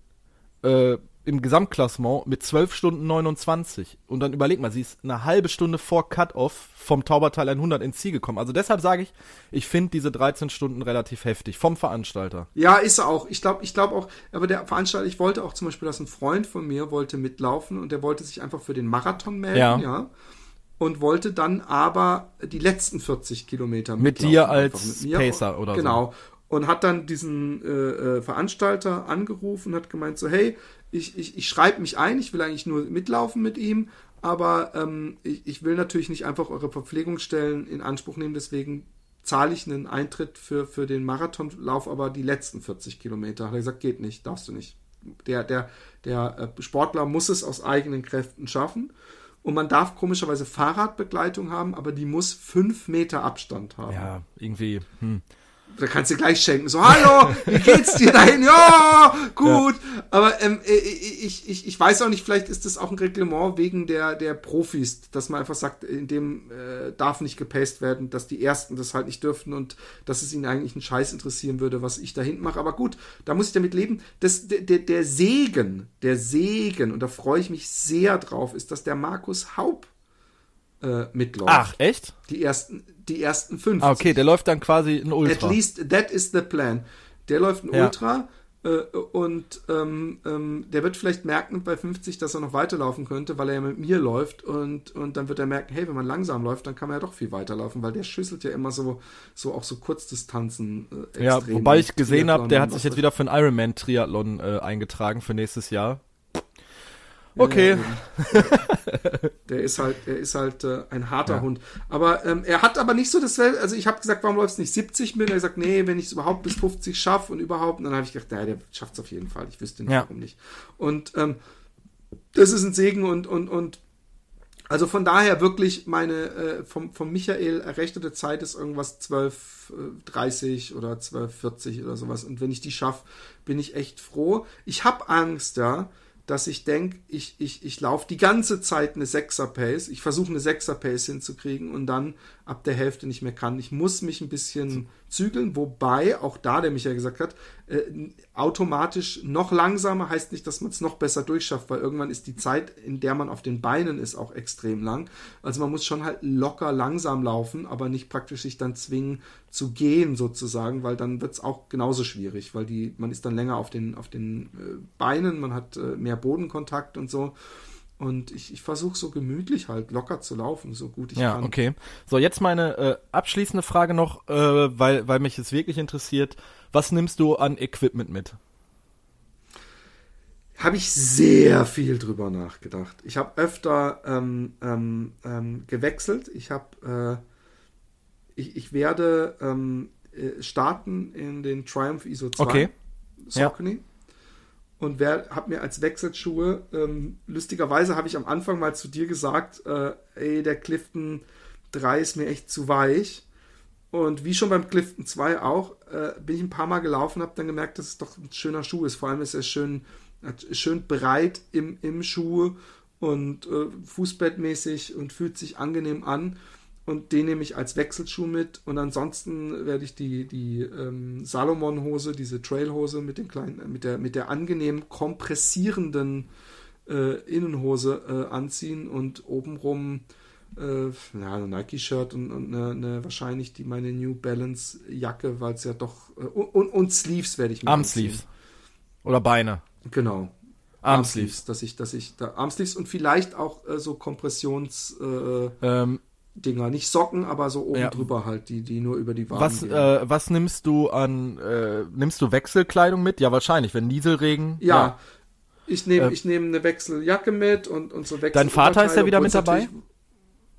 Äh, im Gesamtklassement mit 12 Stunden 29. Und dann überleg mal, sie ist eine halbe Stunde vor Cut-Off vom Tauberteil 100 ins Ziel gekommen. Also deshalb sage ich, ich finde diese 13 Stunden relativ heftig vom Veranstalter. Ja, ist er auch. Ich glaube ich glaube auch, aber der Veranstalter, ich wollte auch zum Beispiel, dass ein Freund von mir wollte mitlaufen und der wollte sich einfach für den Marathon melden, ja. ja und wollte dann aber die letzten 40 Kilometer mit dir als mit. Pacer oder genau. so. Genau. Und hat dann diesen äh, äh, Veranstalter angerufen und hat gemeint so, hey, ich, ich, ich schreibe mich ein, ich will eigentlich nur mitlaufen mit ihm, aber ähm, ich, ich will natürlich nicht einfach eure Verpflegungsstellen in Anspruch nehmen, deswegen zahle ich einen Eintritt für, für den Marathonlauf, aber die letzten 40 Kilometer. Hat er gesagt, geht nicht, darfst du nicht. Der, der, der äh, Sportler muss es aus eigenen Kräften schaffen. Und man darf komischerweise Fahrradbegleitung haben, aber die muss fünf Meter Abstand haben. Ja, irgendwie. Hm da kannst du gleich schenken. So, hallo, wie geht's dir dahin? Ja, gut. Ja. Aber ähm, äh, ich, ich, ich weiß auch nicht, vielleicht ist das auch ein Reglement wegen der, der Profis, dass man einfach sagt, in dem äh, darf nicht gepaced werden, dass die Ersten das halt nicht dürften und dass es ihnen eigentlich einen Scheiß interessieren würde, was ich da hinten mache. Aber gut, da muss ich damit leben. Das, der, der, der Segen, der Segen, und da freue ich mich sehr drauf, ist, dass der Markus Haub äh, mitläuft. Ach, echt? Die ersten, die ersten fünf. Ah, okay, der läuft dann quasi ein Ultra. At least that is the plan. Der läuft ein ja. Ultra äh, und ähm, ähm, der wird vielleicht merken bei 50, dass er noch weiterlaufen könnte, weil er ja mit mir läuft und, und dann wird er merken, hey, wenn man langsam läuft, dann kann man ja doch viel weiterlaufen, weil der schüsselt ja immer so, so auch so Kurzdistanzen. Äh, ja, wobei ich gesehen habe, der hat sich jetzt wieder für einen Ironman-Triathlon äh, eingetragen für nächstes Jahr. Okay. Ja, der ist halt, der ist halt äh, ein harter ja. Hund. Aber ähm, er hat aber nicht so das, also ich habe gesagt, warum läufst du nicht 70 mit? Er hat gesagt, nee, wenn ich es überhaupt bis 50 schaffe und überhaupt, und dann habe ich gedacht, naja, der schafft es auf jeden Fall. Ich wüsste nicht, ja. warum nicht. Und ähm, das ist ein Segen und, und, und also von daher wirklich meine äh, vom, vom Michael errechnete Zeit ist irgendwas 12.30 äh, oder 12.40 oder sowas. Und wenn ich die schaffe, bin ich echt froh. Ich habe Angst, ja, dass ich denke, ich, ich, ich laufe die ganze Zeit eine Sechser-Pace, ich versuche eine Sechser-Pace hinzukriegen und dann ab der Hälfte nicht mehr kann. Ich muss mich ein bisschen zügeln, wobei auch da, der mich ja gesagt hat, äh, automatisch noch langsamer heißt nicht, dass man es noch besser durchschafft, weil irgendwann ist die Zeit, in der man auf den Beinen ist, auch extrem lang. Also man muss schon halt locker langsam laufen, aber nicht praktisch sich dann zwingen zu gehen sozusagen, weil dann wird es auch genauso schwierig, weil die, man ist dann länger auf den, auf den äh, Beinen, man hat äh, mehr Bodenkontakt und so. Und ich, ich versuche so gemütlich halt locker zu laufen, so gut ich ja, kann. Ja, okay. So, jetzt meine äh, abschließende Frage noch, äh, weil, weil mich es wirklich interessiert. Was nimmst du an Equipment mit? Habe ich sehr viel drüber nachgedacht. Ich habe öfter ähm, ähm, ähm, gewechselt. Ich habe, äh, ich, ich werde ähm, äh, starten in den Triumph ISO 2 okay. Saucony. Ja und wer hat mir als Wechselschuhe, ähm, lustigerweise habe ich am Anfang mal zu dir gesagt, äh, ey, der Clifton 3 ist mir echt zu weich. Und wie schon beim Clifton 2 auch, äh, bin ich ein paar Mal gelaufen, habe dann gemerkt, dass es doch ein schöner Schuh ist. Vor allem ist er schön, schön breit im, im Schuh und äh, fußbettmäßig und fühlt sich angenehm an und den nehme ich als Wechselschuh mit. Und ansonsten werde ich die, die ähm, Salomon-Hose, diese Trail-Hose mit den kleinen, mit der, mit der angenehm kompressierenden äh, Innenhose äh, anziehen und obenrum äh, ja, ein Nike-Shirt und, und eine, eine, wahrscheinlich die meine New Balance Jacke, weil es ja doch äh, und, und Sleeves werde ich mir Armsleeves oder Beine. Genau. Armsleeves, dass ich, dass ich da Armsleeves und vielleicht auch äh, so Kompressions. Äh, ähm, Dinger, nicht Socken, aber so oben ja. drüber halt, die, die nur über die Waden was, äh, was nimmst du an, äh, nimmst du Wechselkleidung mit? Ja, wahrscheinlich, wenn Nieselregen. Ja, ja. ich nehme äh, ich nehm eine Wechseljacke mit und, und so Wechsel. Dein Vater ist ja wieder mit dabei?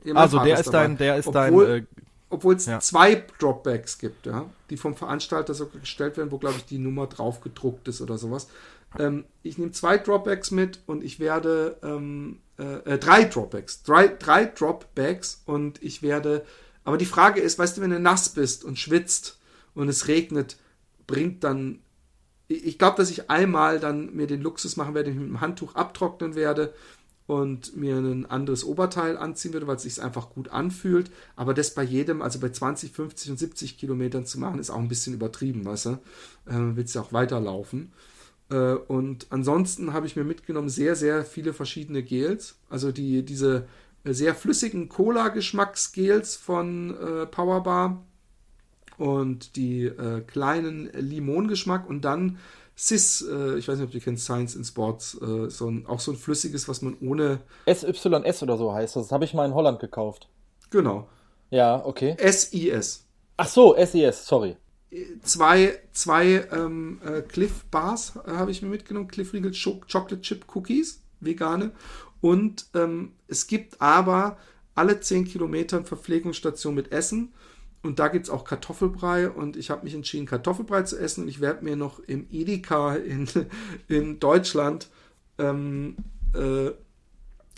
Ja, also der ist, dein, der ist obwohl, dein, obwohl es ja. zwei Dropbacks gibt, ja, die vom Veranstalter sogar gestellt werden, wo glaube ich die Nummer drauf gedruckt ist oder sowas. Ähm, ich nehme zwei Dropbacks mit und ich werde ähm, äh, äh, drei Dropbacks, drei, drei Dropbacks und ich werde. Aber die Frage ist, weißt du, wenn du nass bist und schwitzt und es regnet, bringt dann. Ich glaube, dass ich einmal dann mir den Luxus machen werde, ich mit dem Handtuch abtrocknen werde und mir ein anderes Oberteil anziehen würde, weil es sich einfach gut anfühlt. Aber das bei jedem, also bei 20, 50 und 70 Kilometern zu machen, ist auch ein bisschen übertrieben, weißt du? Äh, willst ja auch weiterlaufen. Äh, und ansonsten habe ich mir mitgenommen sehr, sehr viele verschiedene Gels. Also die, diese äh, sehr flüssigen Cola-Geschmacksgels von äh, Powerbar und die äh, kleinen Limongeschmack und dann Sis, äh, ich weiß nicht, ob du kennst, Science in Sports, äh, so ein, auch so ein flüssiges, was man ohne. SYS oder so heißt das. Das habe ich mal in Holland gekauft. Genau. Ja, okay. SIS. Ach so, SIS, sorry zwei, zwei ähm, äh, Cliff Bars äh, habe ich mir mitgenommen, Cliff Riegel Chocolate Chip Cookies, vegane. Und ähm, es gibt aber alle 10 Kilometer eine Verpflegungsstation mit Essen. Und da gibt es auch Kartoffelbrei und ich habe mich entschieden, Kartoffelbrei zu essen. Und ich werde mir noch im Edeka in, [LAUGHS] in Deutschland ähm, äh,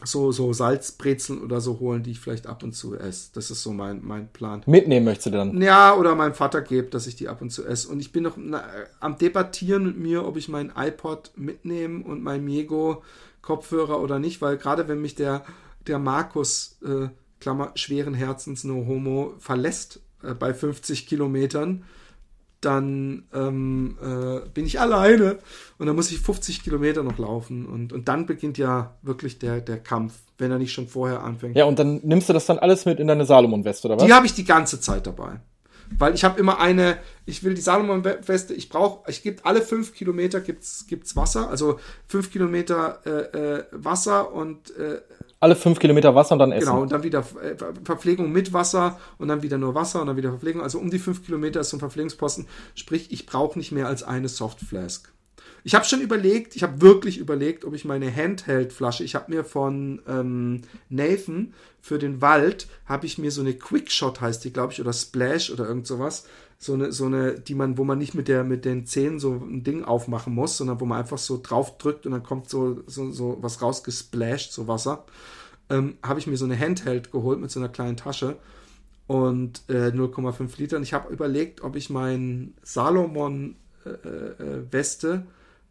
so, so Salzbrezeln oder so holen, die ich vielleicht ab und zu esse. Das ist so mein, mein Plan. Mitnehmen möchtest du dann? Ja, oder meinem Vater gebe, dass ich die ab und zu esse. Und ich bin noch na, am Debattieren mit mir, ob ich meinen iPod mitnehme und mein Miego Kopfhörer oder nicht, weil gerade wenn mich der, der Markus, äh, Klammer, schweren Herzens, no homo, verlässt äh, bei 50 Kilometern, dann ähm, äh, bin ich alleine und dann muss ich 50 Kilometer noch laufen und, und dann beginnt ja wirklich der, der Kampf, wenn er nicht schon vorher anfängt. Ja, und dann nimmst du das dann alles mit in deine Salomon-Weste, oder was? Die habe ich die ganze Zeit dabei. Weil ich habe immer eine, ich will die Salomon-Weste, ich brauche, ich gebe alle fünf Kilometer gibt's, gibt's Wasser, also fünf Kilometer äh, äh, Wasser und äh, alle fünf Kilometer Wasser und dann essen. Genau, und dann wieder äh, Verpflegung mit Wasser und dann wieder nur Wasser und dann wieder Verpflegung. Also um die fünf Kilometer ist so ein Verpflegungsposten. Sprich, ich brauche nicht mehr als eine Softflask. Ich habe schon überlegt, ich habe wirklich überlegt, ob ich meine Handheld-Flasche, ich habe mir von ähm, Nathan für den Wald, habe ich mir so eine Quickshot heißt die, glaube ich, oder Splash oder irgend sowas, so eine, so eine, die man, wo man nicht mit der, mit den Zähnen so ein Ding aufmachen muss, sondern wo man einfach so drauf drückt und dann kommt so, so, so was rausgesplasht, so Wasser. Ähm, habe ich mir so eine Handheld geholt mit so einer kleinen Tasche und äh, 0,5 Liter. Und ich habe überlegt, ob ich mein Salomon äh, äh, Weste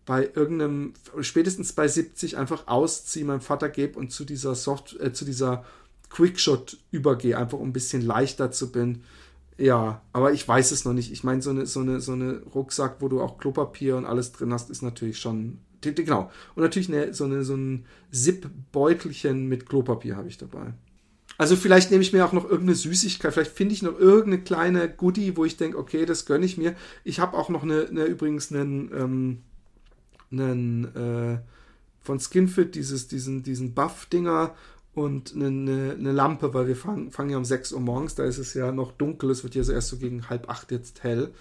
bei irgendeinem, spätestens bei 70 einfach ausziehe, meinem Vater gebe und zu dieser Soft, äh, zu dieser Quickshot übergehe, einfach um ein bisschen leichter zu bin. Ja, aber ich weiß es noch nicht. Ich meine, so eine, so eine, so eine Rucksack, wo du auch Klopapier und alles drin hast, ist natürlich schon. Genau. Und natürlich eine, so, eine, so ein Zip-Beutelchen mit Klopapier habe ich dabei. Also vielleicht nehme ich mir auch noch irgendeine Süßigkeit, vielleicht finde ich noch irgendeine kleine Goodie, wo ich denke, okay, das gönne ich mir. Ich habe auch noch eine, eine übrigens einen, ähm, einen äh, von Skinfit, dieses, diesen, diesen Buff-Dinger und eine, eine, eine, Lampe, weil wir fangen, fangen ja um 6 Uhr morgens, da ist es ja noch dunkel, es wird ja so erst so gegen halb acht jetzt hell.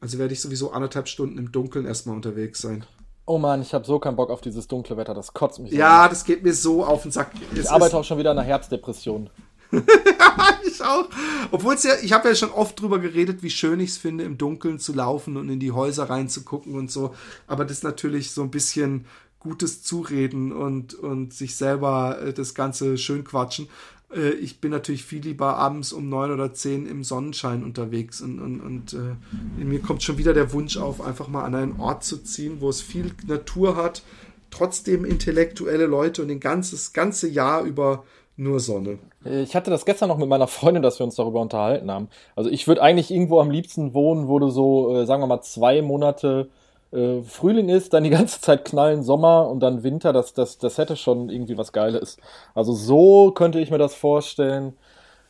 Also werde ich sowieso anderthalb Stunden im Dunkeln erstmal unterwegs sein. Oh Mann, ich habe so keinen Bock auf dieses dunkle Wetter, das kotzt mich. Ja, das geht mir so auf den Sack. Ich es arbeite auch schon wieder an einer Herbstdepression. [LAUGHS] ich auch. Obwohl es ja, ich habe ja schon oft drüber geredet, wie schön ich es finde, im Dunkeln zu laufen und in die Häuser reinzugucken und so. Aber das ist natürlich so ein bisschen gutes Zureden und, und sich selber äh, das Ganze schön quatschen. Äh, ich bin natürlich viel lieber abends um neun oder zehn im Sonnenschein unterwegs und, und, und äh, in mir kommt schon wieder der Wunsch auf, einfach mal an einen Ort zu ziehen, wo es viel Natur hat, trotzdem intellektuelle Leute und den ganzes ganze Jahr über nur Sonne. Ich hatte das gestern noch mit meiner Freundin, dass wir uns darüber unterhalten haben. Also ich würde eigentlich irgendwo am liebsten wohnen, wo du so, äh, sagen wir mal, zwei Monate äh, Frühling ist, dann die ganze Zeit knallen Sommer und dann Winter, das, das, das hätte schon irgendwie was Geiles. Also so könnte ich mir das vorstellen.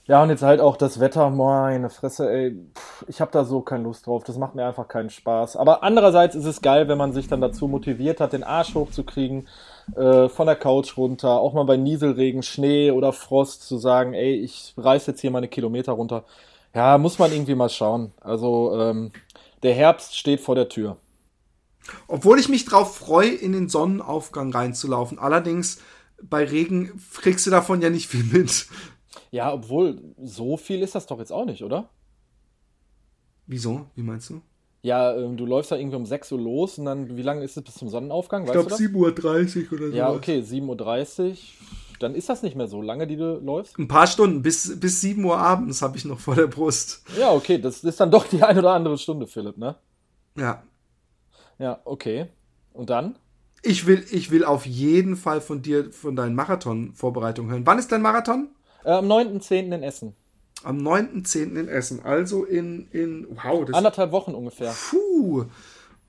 Ja, und jetzt halt auch das Wetter, meine Fresse, ey, ich habe da so keine Lust drauf, das macht mir einfach keinen Spaß. Aber andererseits ist es geil, wenn man sich dann dazu motiviert hat, den Arsch hochzukriegen, äh, von der Couch runter, auch mal bei Nieselregen, Schnee oder Frost zu sagen, ey, ich reiß jetzt hier meine Kilometer runter. Ja, muss man irgendwie mal schauen. Also, ähm, der Herbst steht vor der Tür. Obwohl ich mich drauf freue, in den Sonnenaufgang reinzulaufen. Allerdings, bei Regen kriegst du davon ja nicht viel mit. Ja, obwohl, so viel ist das doch jetzt auch nicht, oder? Wieso? Wie meinst du? Ja, ähm, du läufst da irgendwie um 6 Uhr los und dann, wie lange ist es bis zum Sonnenaufgang? Weißt ich glaube 7.30 Uhr oder so. Ja, okay, 7.30 Uhr. Dann ist das nicht mehr so lange, die du läufst? Ein paar Stunden, bis, bis 7 Uhr abends habe ich noch vor der Brust. Ja, okay, das ist dann doch die eine oder andere Stunde, Philipp, ne? Ja. Ja, okay. Und dann? Ich will, ich will auf jeden Fall von dir, von deinen Marathon-Vorbereitungen hören. Wann ist dein Marathon? Äh, am 9.10. in Essen. Am 9.10. in Essen. Also in, in wow. Das, Anderthalb Wochen ungefähr. Puh.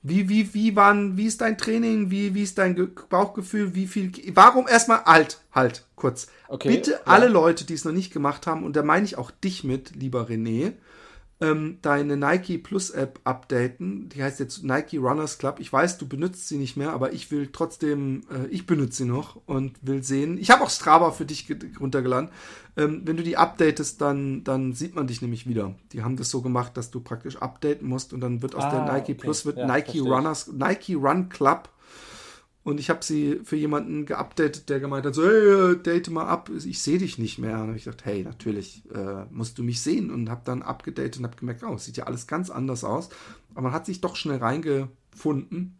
Wie, wie, wie waren, wie ist dein Training? Wie, wie ist dein Bauchgefühl? Wie viel, warum erstmal, halt, halt, kurz. Okay, Bitte ja. alle Leute, die es noch nicht gemacht haben, und da meine ich auch dich mit, lieber René, ähm, deine Nike Plus App updaten. Die heißt jetzt Nike Runners Club. Ich weiß, du benutzt sie nicht mehr, aber ich will trotzdem, äh, ich benutze sie noch und will sehen. Ich habe auch Strava für dich runtergeladen. Ähm, wenn du die updatest, dann, dann sieht man dich nämlich wieder. Die haben das so gemacht, dass du praktisch updaten musst und dann wird aus ah, der Nike okay. Plus wird ja, Nike Runners, Nike Run Club und ich habe sie für jemanden geupdatet, der gemeint hat, so, hey, äh, date mal ab, ich sehe dich nicht mehr. Und ich gedacht, hey, natürlich äh, musst du mich sehen. Und habe dann abgedatet und habe gemerkt, oh, sieht ja alles ganz anders aus. Aber man hat sich doch schnell reingefunden.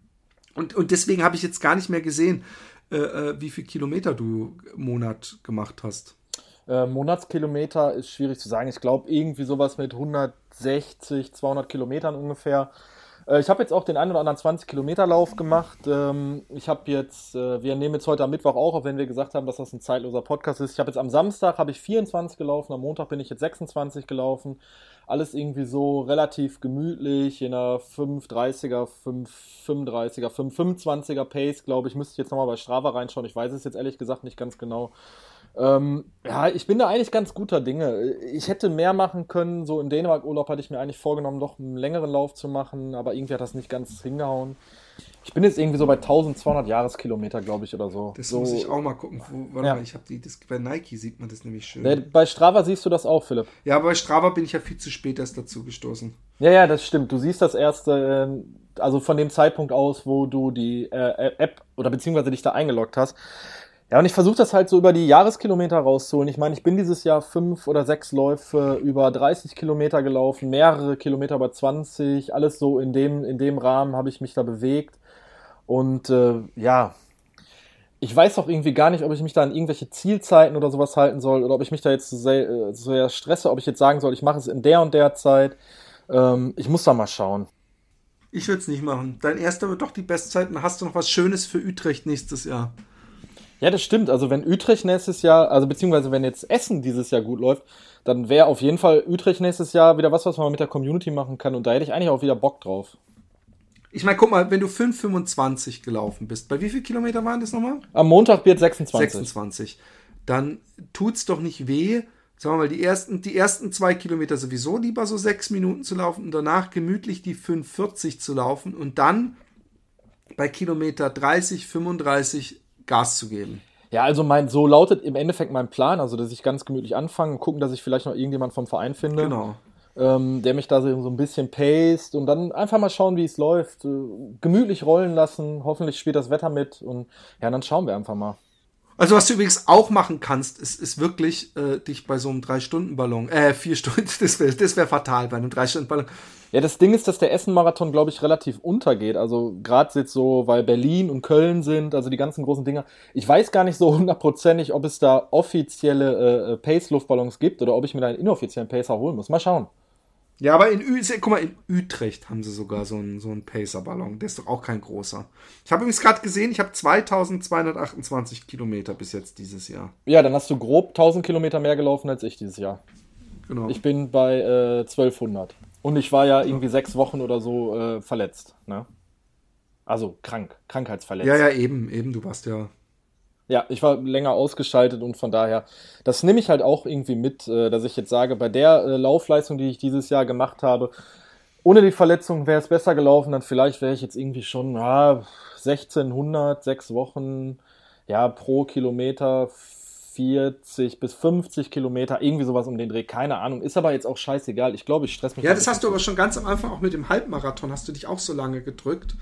Und, und deswegen habe ich jetzt gar nicht mehr gesehen, äh, äh wie viel Kilometer du im Monat gemacht hast. Äh, Monatskilometer ist schwierig zu sagen. Ich glaube, irgendwie sowas mit 160, 200 Kilometern ungefähr. Äh, ich habe jetzt auch den einen oder anderen 20-Kilometer-Lauf gemacht. Ähm, ich habe jetzt, äh, wir nehmen jetzt heute am Mittwoch auch, auch wenn wir gesagt haben, dass das ein zeitloser Podcast ist. Ich habe jetzt am Samstag habe ich 24 gelaufen, am Montag bin ich jetzt 26 gelaufen. Alles irgendwie so relativ gemütlich, in einer 530er, 535er, 525er Pace, glaube ich. Müsste ich jetzt nochmal bei Strava reinschauen. Ich weiß es jetzt ehrlich gesagt nicht ganz genau. Ähm, ja, ich bin da eigentlich ganz guter Dinge. Ich hätte mehr machen können. So im Dänemark-Urlaub hatte ich mir eigentlich vorgenommen, noch einen längeren Lauf zu machen, aber irgendwie hat das nicht ganz hingehauen. Ich bin jetzt irgendwie so bei 1200 Jahreskilometer, glaube ich, oder so. Das so, muss ich auch mal gucken. Wo, warte ja. mal, ich habe die, das, bei Nike sieht man das nämlich schön. Bei Strava siehst du das auch, Philipp. Ja, aber bei Strava bin ich ja viel zu spät erst dazu gestoßen. Ja, ja, das stimmt. Du siehst das erste, äh, also von dem Zeitpunkt aus, wo du die äh, App oder beziehungsweise dich da eingeloggt hast. Ja, und ich versuche das halt so über die Jahreskilometer rauszuholen. Ich meine, ich bin dieses Jahr fünf oder sechs Läufe über 30 Kilometer gelaufen, mehrere Kilometer über 20, alles so in dem, in dem Rahmen habe ich mich da bewegt. Und äh, ja, ich weiß auch irgendwie gar nicht, ob ich mich da an irgendwelche Zielzeiten oder sowas halten soll oder ob ich mich da jetzt sehr, äh, sehr stresse, ob ich jetzt sagen soll, ich mache es in der und der Zeit. Ähm, ich muss da mal schauen. Ich würde es nicht machen. Dein erster wird doch die Bestzeit und hast du noch was Schönes für Utrecht nächstes Jahr. Ja, das stimmt. Also wenn Utrecht nächstes Jahr, also beziehungsweise wenn jetzt Essen dieses Jahr gut läuft, dann wäre auf jeden Fall Utrecht nächstes Jahr wieder was, was man mit der Community machen kann. Und da hätte ich eigentlich auch wieder Bock drauf. Ich meine, guck mal, wenn du 5,25 gelaufen bist, bei wie viel Kilometer waren das nochmal? Am Montag wird 26. 26. Dann tut's doch nicht weh, sagen wir mal, die ersten, die ersten zwei Kilometer sowieso lieber so sechs Minuten zu laufen und danach gemütlich die 5,40 zu laufen und dann bei Kilometer 30, 35 Gas zu geben. Ja, also mein, so lautet im Endeffekt mein Plan, also dass ich ganz gemütlich anfange, gucken, dass ich vielleicht noch irgendjemand vom Verein finde. Genau. Ähm, der mich da so, so ein bisschen paced und dann einfach mal schauen, wie es läuft. Äh, gemütlich rollen lassen, hoffentlich spielt das Wetter mit und ja, dann schauen wir einfach mal. Also was du übrigens auch machen kannst, ist, ist wirklich äh, dich bei so einem Drei-Stunden-Ballon, äh, vier Stunden, [LAUGHS] das wäre das wär fatal bei einem Drei-Stunden-Ballon. Ja, das Ding ist, dass der Essen-Marathon, glaube ich, relativ untergeht. Also gerade jetzt so, weil Berlin und Köln sind, also die ganzen großen Dinger. Ich weiß gar nicht so hundertprozentig, ob es da offizielle äh, Pace-Luftballons gibt oder ob ich mir einen inoffiziellen Pacer holen muss. Mal schauen. Ja, aber in, Ü guck mal, in Utrecht haben sie sogar so einen, so einen Pacer-Ballon. Der ist doch auch kein großer. Ich habe übrigens gerade gesehen, ich habe 2228 Kilometer bis jetzt dieses Jahr. Ja, dann hast du grob 1000 Kilometer mehr gelaufen als ich dieses Jahr. Genau. Ich bin bei äh, 1200. Und ich war ja irgendwie sechs Wochen oder so äh, verletzt. Ne? Also krank, krankheitsverletzt. Ja, ja, eben, eben, du warst ja Ja, ich war länger ausgeschaltet und von daher, das nehme ich halt auch irgendwie mit, äh, dass ich jetzt sage, bei der äh, Laufleistung, die ich dieses Jahr gemacht habe, ohne die Verletzung wäre es besser gelaufen, dann vielleicht wäre ich jetzt irgendwie schon ja, 1600, sechs Wochen, ja, pro Kilometer 40 bis 50 Kilometer, irgendwie sowas um den Dreh, keine Ahnung. Ist aber jetzt auch scheißegal. Ich glaube, ich stress mich. Ja, das hast du aber schon ganz am Anfang auch mit dem Halbmarathon, hast du dich auch so lange gedrückt.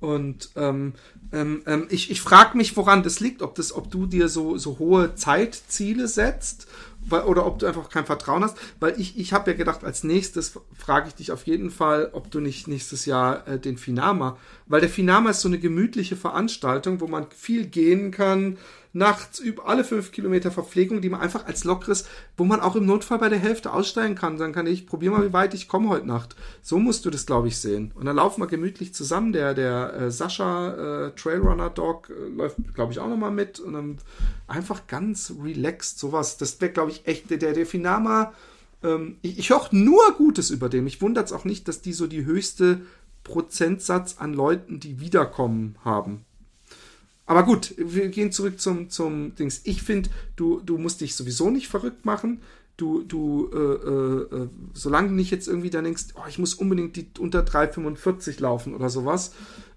Und ähm, ähm, ähm ich, ich frage mich, woran das liegt, ob das, ob du dir so, so hohe Zeitziele setzt weil, oder ob du einfach kein Vertrauen hast. Weil ich, ich habe ja gedacht, als nächstes frage ich dich auf jeden Fall, ob du nicht nächstes Jahr äh, den Finama, weil der Finama ist so eine gemütliche Veranstaltung, wo man viel gehen kann, nachts über alle fünf Kilometer Verpflegung, die man einfach als lockeres, wo man auch im Notfall bei der Hälfte aussteigen kann. Dann kann ich, probier mal, wie weit ich komme heute Nacht. So musst du das, glaube ich, sehen. Und dann laufen wir gemütlich zusammen. Der, der äh, Sascha äh, Trailrunner Dog äh, läuft, glaube ich, auch nochmal mit. Und dann einfach ganz relaxed sowas. Das wäre, glaube ich, echt der, der Finama. Ähm, ich ich höre nur Gutes über dem. Ich wundert es auch nicht, dass die so die höchste Prozentsatz an Leuten, die wiederkommen haben. Aber gut, wir gehen zurück zum, zum Dings. Ich finde, du, du musst dich sowieso nicht verrückt machen. Du, du, äh, äh, äh solange du nicht jetzt irgendwie da denkst, oh, ich muss unbedingt die unter 3,45 laufen oder sowas,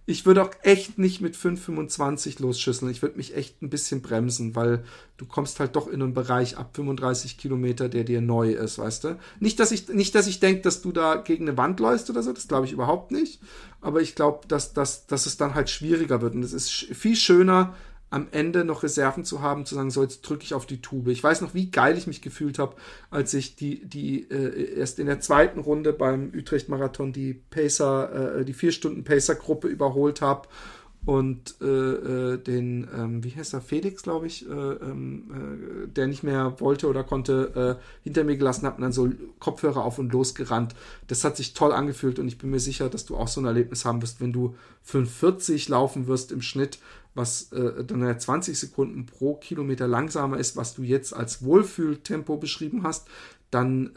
ich würde auch echt nicht mit 5,25 losschüsseln. Ich würde mich echt ein bisschen bremsen, weil du kommst halt doch in einen Bereich ab 35 Kilometer, der dir neu ist, weißt du? Nicht, dass ich, nicht, dass ich denke, dass du da gegen eine Wand läufst oder so, das glaube ich überhaupt nicht. Aber ich glaube, dass, dass, dass es dann halt schwieriger wird. Und es ist viel schöner, am Ende noch Reserven zu haben, zu sagen, so jetzt drücke ich auf die Tube. Ich weiß noch, wie geil ich mich gefühlt habe, als ich die, die äh, erst in der zweiten Runde beim Utrecht-Marathon die Pacer, äh, die vier Stunden Pacer-Gruppe überholt habe und äh, äh, den, ähm, wie heißt er, Felix, glaube ich, äh, ähm, äh, der nicht mehr wollte oder konnte, äh, hinter mir gelassen habe und dann so Kopfhörer auf und losgerannt. Das hat sich toll angefühlt und ich bin mir sicher, dass du auch so ein Erlebnis haben wirst, wenn du 45 laufen wirst im Schnitt was äh, dann 20 Sekunden pro Kilometer langsamer ist, was du jetzt als Wohlfühltempo beschrieben hast, dann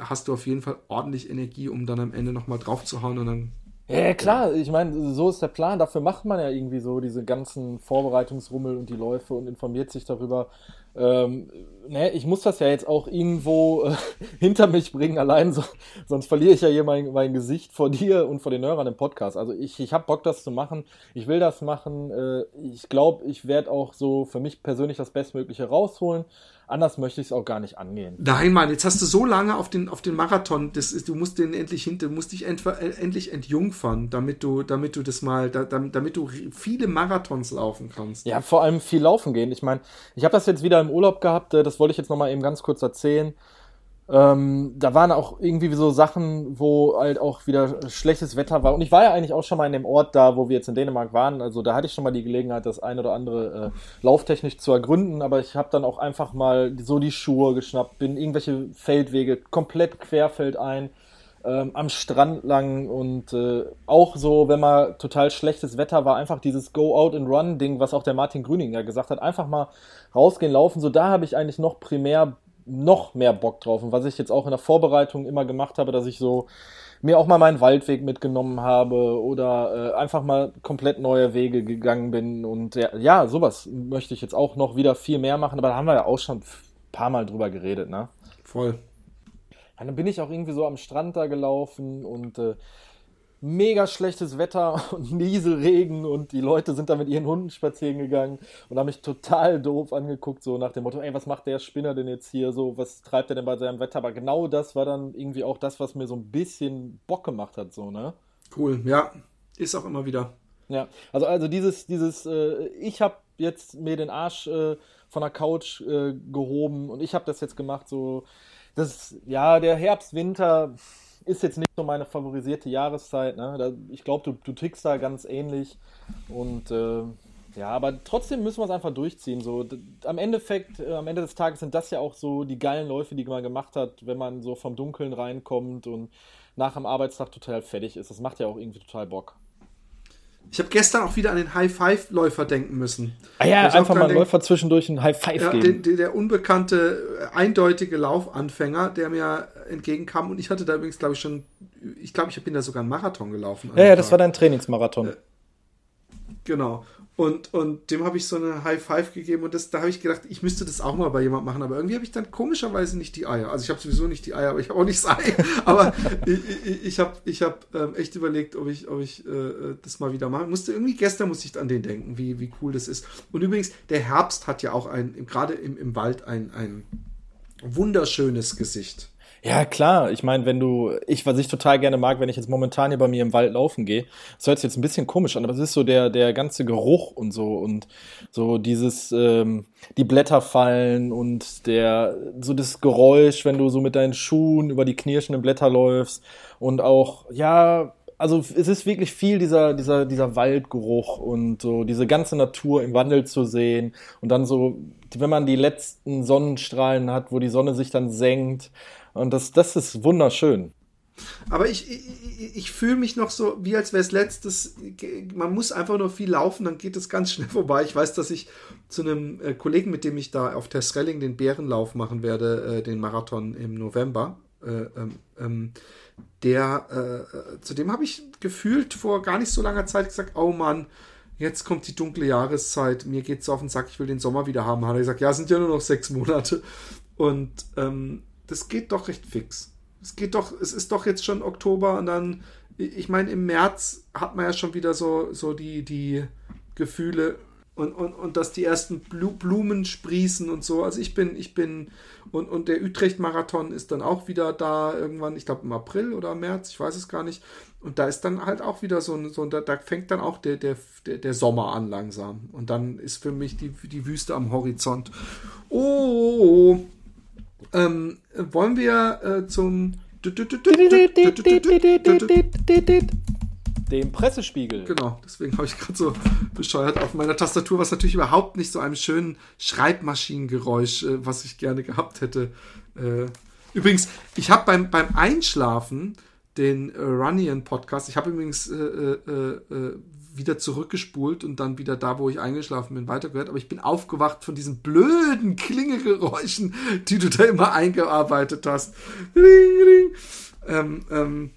hast du auf jeden Fall ordentlich Energie, um dann am Ende nochmal drauf zu hauen und dann. Ja, klar, ich meine, so ist der Plan. Dafür macht man ja irgendwie so diese ganzen Vorbereitungsrummel und die Läufe und informiert sich darüber, ähm, ne, ich muss das ja jetzt auch irgendwo äh, [LAUGHS] hinter mich bringen, allein so, sonst verliere ich ja hier mein, mein Gesicht vor dir und vor den Hörern im Podcast. Also ich, ich habe Bock, das zu machen. Ich will das machen. Äh, ich glaube, ich werde auch so für mich persönlich das Bestmögliche rausholen. Anders möchte ich es auch gar nicht angehen. Nein, Mann, jetzt hast du so lange auf den, auf den Marathon, das ist, du musst den endlich hinter, musst dich ent, endlich entjungfern, damit du, damit du das mal, da, damit du viele Marathons laufen kannst. Ja, vor allem viel laufen gehen. Ich meine, ich habe das jetzt wieder im Urlaub gehabt, äh, wollte ich jetzt nochmal eben ganz kurz erzählen. Ähm, da waren auch irgendwie so Sachen, wo halt auch wieder schlechtes Wetter war. Und ich war ja eigentlich auch schon mal in dem Ort da, wo wir jetzt in Dänemark waren. Also da hatte ich schon mal die Gelegenheit, das ein oder andere äh, lauftechnisch zu ergründen. Aber ich habe dann auch einfach mal so die Schuhe geschnappt, bin irgendwelche Feldwege komplett querfeldein ähm, am Strand lang und äh, auch so, wenn mal total schlechtes Wetter war, einfach dieses Go Out and Run Ding, was auch der Martin Grüning ja gesagt hat, einfach mal rausgehen, laufen. So da habe ich eigentlich noch primär noch mehr Bock drauf. Und was ich jetzt auch in der Vorbereitung immer gemacht habe, dass ich so mir auch mal meinen Waldweg mitgenommen habe oder äh, einfach mal komplett neue Wege gegangen bin. Und ja, ja, sowas möchte ich jetzt auch noch wieder viel mehr machen, aber da haben wir ja auch schon ein paar Mal drüber geredet, ne? Voll. Und dann bin ich auch irgendwie so am Strand da gelaufen und äh, mega schlechtes Wetter [LAUGHS] und Nieselregen und die Leute sind da mit ihren Hunden spazieren gegangen und haben mich total doof angeguckt, so nach dem Motto, ey, was macht der Spinner denn jetzt hier so, was treibt er denn bei seinem Wetter? Aber genau das war dann irgendwie auch das, was mir so ein bisschen Bock gemacht hat, so, ne? Cool, ja, ist auch immer wieder. Ja, also, also dieses, dieses, äh, ich habe jetzt mir den Arsch äh, von der Couch äh, gehoben und ich habe das jetzt gemacht, so, das, ja, der Herbst, Winter, ist jetzt nicht so meine favorisierte Jahreszeit. Ne? ich glaube, du, du tickst da ganz ähnlich. Und äh, ja, aber trotzdem müssen wir es einfach durchziehen. So, am Endeffekt, äh, am Ende des Tages sind das ja auch so die geilen Läufe, die man gemacht hat, wenn man so vom Dunkeln reinkommt und nach dem Arbeitstag total fertig ist. Das macht ja auch irgendwie total Bock. Ich habe gestern auch wieder an den High-Five-Läufer denken müssen. Ah ja, einfach mal einen Läufer zwischendurch einen High-Five ja, geben. Den, der unbekannte, eindeutige Laufanfänger, der mir entgegenkam. Und ich hatte da übrigens, glaube ich, schon, ich glaube, ich bin da sogar einen Marathon gelaufen. Ja, ja, das war dein Trainingsmarathon. Äh, Genau. Und, und dem habe ich so eine High Five gegeben und das, da habe ich gedacht, ich müsste das auch mal bei jemand machen, aber irgendwie habe ich dann komischerweise nicht die Eier. Also ich habe sowieso nicht die Eier, aber ich habe auch nicht das Ei. [LAUGHS] aber ich, ich, habe ich hab, ähm, echt überlegt, ob ich, ob ich äh, das mal wieder machen musste. Irgendwie gestern musste ich an den denken, wie, wie cool das ist. Und übrigens, der Herbst hat ja auch ein, gerade im, im Wald ein, ein wunderschönes Gesicht. Ja, klar. Ich meine, wenn du, ich, was ich total gerne mag, wenn ich jetzt momentan hier bei mir im Wald laufen gehe, das hört sich jetzt ein bisschen komisch an, aber es ist so der, der ganze Geruch und so und so dieses, ähm, die Blätter fallen und der, so das Geräusch, wenn du so mit deinen Schuhen über die knirschenden Blätter läufst und auch, ja, also es ist wirklich viel dieser, dieser, dieser Waldgeruch und so diese ganze Natur im Wandel zu sehen und dann so, wenn man die letzten Sonnenstrahlen hat, wo die Sonne sich dann senkt und das, das ist wunderschön. Aber ich, ich, ich fühle mich noch so, wie als wäre es letztes. Man muss einfach nur viel laufen, dann geht es ganz schnell [LAUGHS] vorbei. Ich weiß, dass ich zu einem äh, Kollegen, mit dem ich da auf Testrelling den Bärenlauf machen werde, äh, den Marathon im November, äh, ähm, ähm der, äh, zu dem habe ich gefühlt vor gar nicht so langer Zeit gesagt, oh Mann, jetzt kommt die dunkle Jahreszeit, mir geht es auf den Sack, ich will den Sommer wieder haben. Hat er gesagt, ja, sind ja nur noch sechs Monate. Und ähm, das geht doch recht fix. Es geht doch, es ist doch jetzt schon Oktober und dann, ich meine, im März hat man ja schon wieder so, so die, die Gefühle und, und, und dass die ersten Blumen sprießen und so. Also ich bin, ich bin, und, und der Utrecht-Marathon ist dann auch wieder da irgendwann, ich glaube im April oder März, ich weiß es gar nicht. Und da ist dann halt auch wieder so so da, da fängt dann auch der, der, der, der Sommer an langsam. Und dann ist für mich die, die Wüste am Horizont. Oh, ähm, wollen wir äh, zum dem Pressespiegel. Genau, deswegen habe ich gerade so bescheuert auf meiner Tastatur, was natürlich überhaupt nicht so einem schönen Schreibmaschinengeräusch, äh, was ich gerne gehabt hätte. Äh, übrigens, ich habe beim, beim Einschlafen den äh, Runnian Podcast, ich habe übrigens äh, äh, äh wieder zurückgespult und dann wieder da, wo ich eingeschlafen bin, weitergehört. Aber ich bin aufgewacht von diesen blöden Klingelgeräuschen, die du da immer eingearbeitet hast. Ring, ring. Ähm, ähm,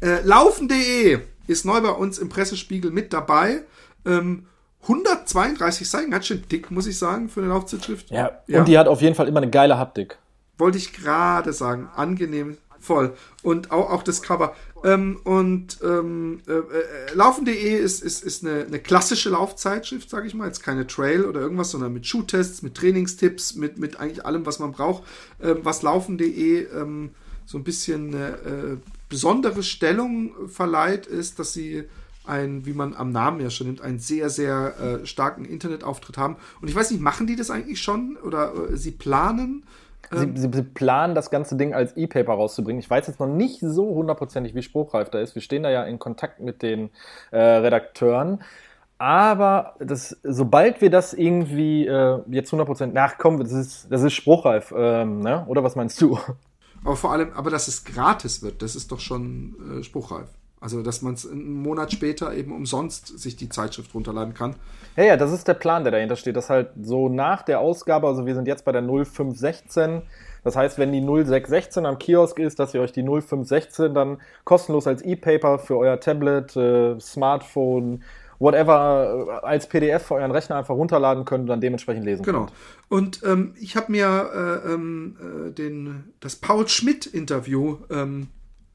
äh, Laufen.de ist neu bei uns im Pressespiegel mit dabei. Ähm, 132 Seiten, ganz schön dick, muss ich sagen, für eine Laufzeitschrift. Ja, ja, und die hat auf jeden Fall immer eine geile Haptik. Wollte ich gerade sagen, angenehm voll. Und auch, auch das Cover. Ähm, und ähm, äh, äh, Laufen.de ist, ist, ist eine, eine klassische Laufzeitschrift, sage ich mal. Jetzt keine Trail oder irgendwas, sondern mit Schuhtests, mit Trainingstipps, mit, mit eigentlich allem, was man braucht. Ähm, was Laufen.de ähm, so ein bisschen eine äh, besondere Stellung verleiht, ist, dass sie ein, wie man am Namen ja schon nimmt, einen sehr, sehr äh, starken Internetauftritt haben. Und ich weiß nicht, machen die das eigentlich schon oder äh, sie planen? Sie, sie, sie, planen, das ganze Ding als E-Paper rauszubringen. Ich weiß jetzt noch nicht so hundertprozentig, wie spruchreif da ist. Wir stehen da ja in Kontakt mit den äh, Redakteuren. Aber das, sobald wir das irgendwie äh, jetzt 100% nachkommen, das ist, das ist spruchreif, ähm, ne? oder was meinst du? Aber vor allem, aber dass es gratis wird, das ist doch schon äh, spruchreif. Also, dass man es einen Monat später eben umsonst sich die Zeitschrift runterladen kann. Ja, ja, das ist der Plan, der dahinter steht. Das halt so nach der Ausgabe, also wir sind jetzt bei der 0516. Das heißt, wenn die 0616 am Kiosk ist, dass ihr euch die 0516 dann kostenlos als E-Paper für euer Tablet, äh, Smartphone, whatever äh, als PDF für euren Rechner einfach runterladen könnt und dann dementsprechend lesen genau. könnt. Genau. Und ähm, ich habe mir äh, ähm, äh, den, das Paul Schmidt-Interview ähm,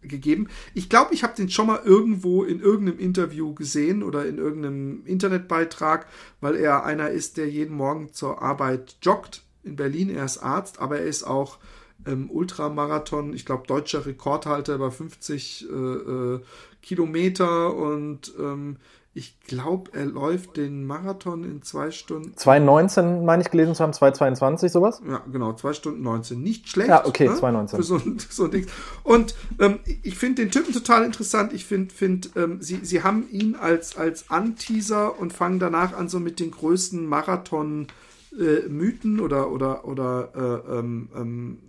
gegeben. Ich glaube, ich habe den schon mal irgendwo in irgendeinem Interview gesehen oder in irgendeinem Internetbeitrag, weil er einer ist, der jeden Morgen zur Arbeit joggt in Berlin. Er ist Arzt, aber er ist auch ähm, Ultramarathon, ich glaube, deutscher Rekordhalter über 50 äh, äh, Kilometer und ähm, ich glaube, er läuft den Marathon in zwei Stunden. 2,19 meine ich gelesen zu haben, 2,22 sowas? Ja, genau, zwei Stunden 19. Nicht schlecht. Ja, okay, ne? 2,19. Für so, [LAUGHS] so ein Ding. Und ähm, ich finde den Typen total interessant. Ich finde, find, ähm, sie, sie haben ihn als, als Anteaser und fangen danach an so mit den größten Marathon-Mythen äh, oder, oder, oder äh, ähm, ähm,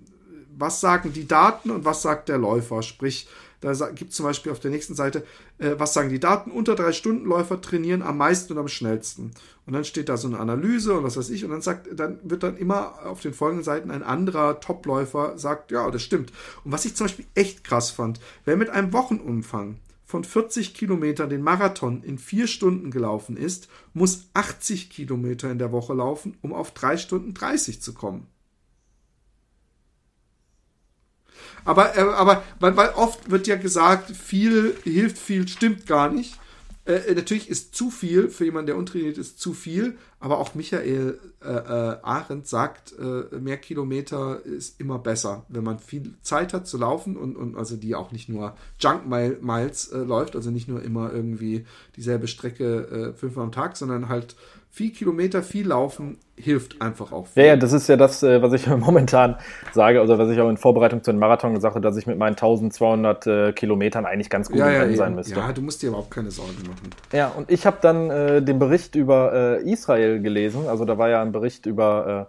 was sagen die Daten und was sagt der Läufer? Sprich, da gibt es zum Beispiel auf der nächsten Seite, äh, was sagen die Daten? Unter drei Stunden Läufer trainieren am meisten und am schnellsten. Und dann steht da so eine Analyse und was weiß ich. Und dann sagt, dann wird dann immer auf den folgenden Seiten ein anderer Topläufer sagt, ja, das stimmt. Und was ich zum Beispiel echt krass fand, wer mit einem Wochenumfang von 40 Kilometern den Marathon in vier Stunden gelaufen ist, muss 80 Kilometer in der Woche laufen, um auf drei Stunden 30 zu kommen. Aber, äh, aber weil, weil oft wird ja gesagt, viel hilft viel, stimmt gar nicht. Äh, natürlich ist zu viel für jemanden, der untrainiert ist, zu viel. Aber auch Michael äh, äh, Arendt sagt, äh, mehr Kilometer ist immer besser, wenn man viel Zeit hat zu laufen und, und also die auch nicht nur Junk Miles äh, läuft, also nicht nur immer irgendwie dieselbe Strecke äh, fünfmal am Tag, sondern halt viel Kilometer, viel Laufen hilft einfach auch. Viel. Ja, ja, das ist ja das, äh, was ich [LAUGHS] momentan sage, also was ich auch in Vorbereitung zu den Marathon gesagt habe, dass ich mit meinen 1200 äh, Kilometern eigentlich ganz gut ja, ja, sein müsste. Ja, du musst dir überhaupt keine Sorgen machen. Ja, und ich habe dann äh, den Bericht über äh, Israel gelesen, also da war ja ein Bericht über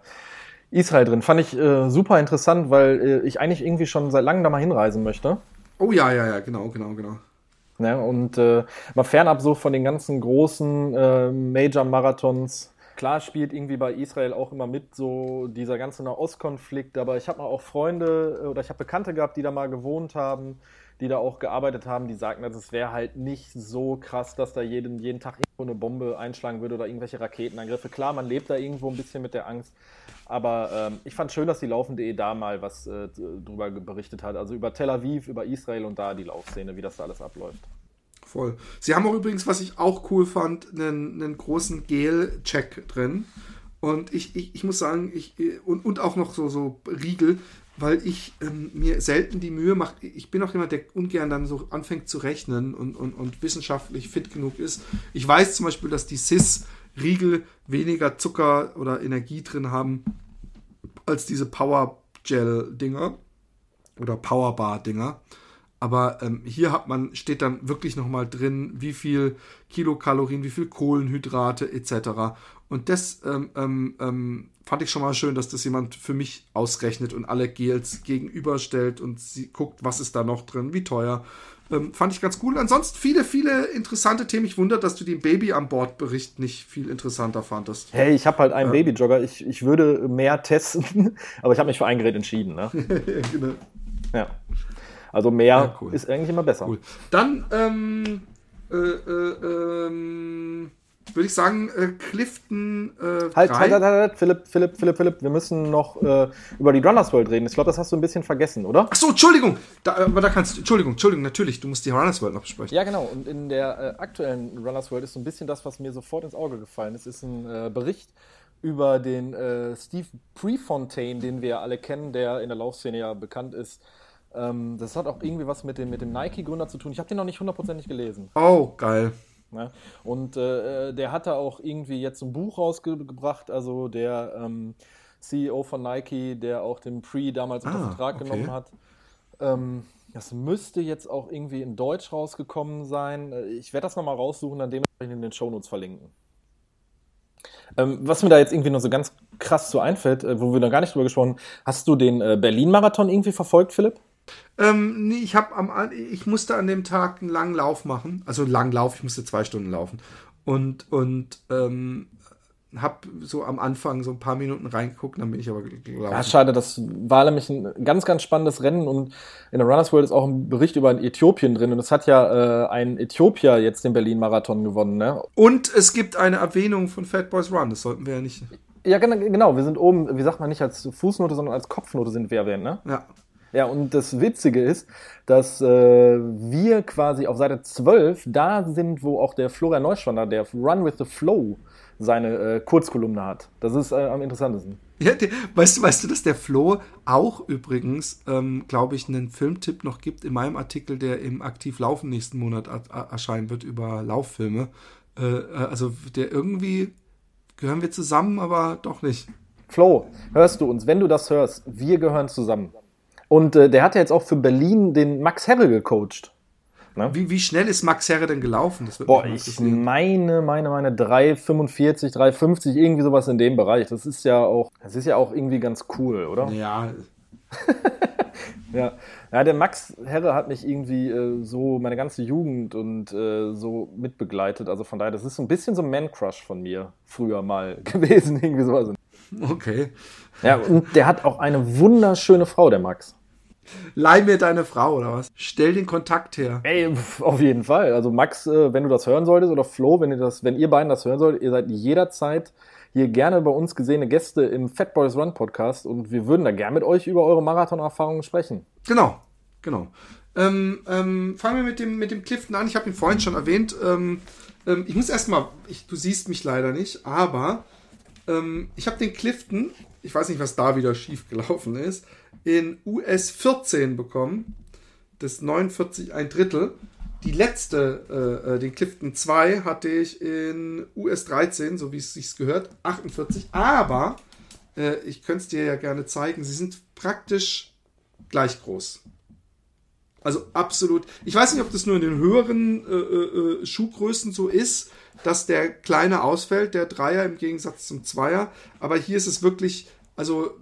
äh, Israel drin. Fand ich äh, super interessant, weil ich eigentlich irgendwie schon seit langem da mal hinreisen möchte. Oh ja, ja, ja, genau, genau, genau. Ne? Und äh, mal fernab so von den ganzen großen äh, Major-Marathons. Klar spielt irgendwie bei Israel auch immer mit so dieser ganze Nahostkonflikt, aber ich habe mal auch Freunde äh, oder ich habe Bekannte gehabt, die da mal gewohnt haben, die da auch gearbeitet haben, die sagten, dass es wäre halt nicht so krass, dass da jeden, jeden Tag irgendwo eine Bombe einschlagen würde oder irgendwelche Raketenangriffe. Klar, man lebt da irgendwo ein bisschen mit der Angst, aber ähm, ich fand schön, dass die Laufende.de da mal was äh, drüber berichtet hat. Also über Tel Aviv, über Israel und da die Laufszene, wie das da alles abläuft. Voll. Sie haben auch übrigens, was ich auch cool fand, einen, einen großen Gel-Check drin. Und ich, ich, ich muss sagen, ich, und, und auch noch so, so Riegel, weil ich ähm, mir selten die Mühe mache. Ich bin auch jemand, der ungern dann so anfängt zu rechnen und, und, und wissenschaftlich fit genug ist. Ich weiß zum Beispiel, dass die CIS Riegel weniger Zucker oder Energie drin haben als diese Power Gel Dinger oder Powerbar Dinger. Aber ähm, hier hat man, steht dann wirklich nochmal drin, wie viel Kilokalorien, wie viel Kohlenhydrate etc. Und das ähm, ähm, ähm, fand ich schon mal schön, dass das jemand für mich ausrechnet und alle Gels gegenüberstellt und sie guckt, was ist da noch drin, wie teuer. Ähm, fand ich ganz cool. Ansonsten viele, viele interessante Themen. Ich wundere, dass du den Baby an Bord Bericht nicht viel interessanter fandest. Hey, ich habe halt einen ja. Babyjogger. Ich, ich würde mehr testen, [LAUGHS] aber ich habe mich für ein Gerät entschieden. Ne? [LAUGHS] genau. Ja. Also mehr ja, cool. ist eigentlich immer besser. Cool. Dann ähm, äh, äh, ähm, würde ich sagen, äh, Clifton. Äh, halt, halt, halt, halt, Philipp, Philipp, Philipp, Philipp, wir müssen noch äh, über die Runners World reden. Ich glaube, das hast du ein bisschen vergessen, oder? Ach so, Entschuldigung. Da, aber da kannst du, Entschuldigung, Entschuldigung, natürlich, du musst die Runners World noch besprechen. Ja, genau. Und in der äh, aktuellen Runners World ist so ein bisschen das, was mir sofort ins Auge gefallen ist, ist ein äh, Bericht über den äh, Steve Prefontaine, den wir alle kennen, der in der Laufszene ja bekannt ist. Ähm, das hat auch irgendwie was mit dem, mit dem Nike-Gründer zu tun. Ich habe den noch nicht hundertprozentig gelesen. Oh, geil. Ja, und äh, der hat da auch irgendwie jetzt ein Buch rausgebracht, also der ähm, CEO von Nike, der auch den Pre damals unter ah, Vertrag okay. genommen hat. Ähm, das müsste jetzt auch irgendwie in Deutsch rausgekommen sein. Äh, ich werde das nochmal raussuchen, dann dementsprechend in den Shownotes verlinken. Ähm, was mir da jetzt irgendwie noch so ganz krass so einfällt, äh, wo wir noch gar nicht drüber gesprochen haben, hast du den äh, Berlin-Marathon irgendwie verfolgt, Philipp? Ähm, nee, ich habe am ich musste an dem Tag einen langen Lauf machen. Also einen langen Lauf, ich musste zwei Stunden laufen. Und, und ähm, habe so am Anfang so ein paar Minuten reingeguckt, dann bin ich aber gelaufen. Ja, schade, das war nämlich ein ganz, ganz spannendes Rennen und in der Runners World ist auch ein Bericht über Äthiopien drin und es hat ja äh, ein Äthiopier jetzt den Berlin-Marathon gewonnen. Ne? Und es gibt eine Erwähnung von Fat Boys Run, das sollten wir ja nicht. Ja, genau, wir sind oben, wie sagt man nicht als Fußnote, sondern als Kopfnote sind wir erwähnt, ne? Ja. Ja, und das Witzige ist, dass äh, wir quasi auf Seite 12 da sind, wo auch der Florian Neuschwander, der Run with the Flow, seine äh, Kurzkolumne hat. Das ist äh, am interessantesten. Ja, der, weißt, du, weißt du, dass der Flo auch übrigens, ähm, glaube ich, einen Filmtipp noch gibt in meinem Artikel, der im Aktiv Laufen nächsten Monat erscheinen wird über Lauffilme. Äh, äh, also der irgendwie gehören wir zusammen, aber doch nicht. Flo, hörst du uns? Wenn du das hörst, wir gehören zusammen. Und äh, der hat ja jetzt auch für Berlin den Max Herre gecoacht. Ne? Wie, wie schnell ist Max Herre denn gelaufen? Boah, ich meine, meine, meine 3,45, 3,50, irgendwie sowas in dem Bereich. Das ist ja auch, das ist ja auch irgendwie ganz cool, oder? [LAUGHS] Ja. ja. ja, der Max Herre hat mich irgendwie äh, so meine ganze Jugend und äh, so mitbegleitet. Also von daher, das ist so ein bisschen so ein Man-Crush von mir früher mal [LAUGHS] gewesen, irgendwie sowas. Okay. Ja, und der hat auch eine wunderschöne Frau, der Max. Leih mir deine Frau oder was? Stell den Kontakt her. Ey, auf jeden Fall. Also Max, äh, wenn du das hören solltest oder Flo, wenn ihr das, wenn ihr beiden das hören solltet, ihr seid jederzeit hier gerne bei uns gesehene Gäste im Fat Boys Run Podcast und wir würden da gerne mit euch über eure Marathon-Erfahrungen sprechen. Genau, genau. Ähm, ähm, fangen wir mit dem, mit dem Clifton an. Ich habe ihn vorhin schon erwähnt. Ähm, ähm ich muss erstmal, du siehst mich leider nicht, aber ähm, ich habe den Clifton, ich weiß nicht, was da wieder schief gelaufen ist, in US 14 bekommen. Das 49 ein Drittel. Die letzte, äh, äh den Clifton 2, hatte ich in US 13, so wie es sich gehört, 48. Aber äh, ich könnte es dir ja gerne zeigen. Sie sind praktisch gleich groß. Also absolut. Ich weiß nicht, ob das nur in den höheren äh, äh, äh, Schuhgrößen so ist, dass der kleine ausfällt, der Dreier im Gegensatz zum Zweier. Aber hier ist es wirklich, also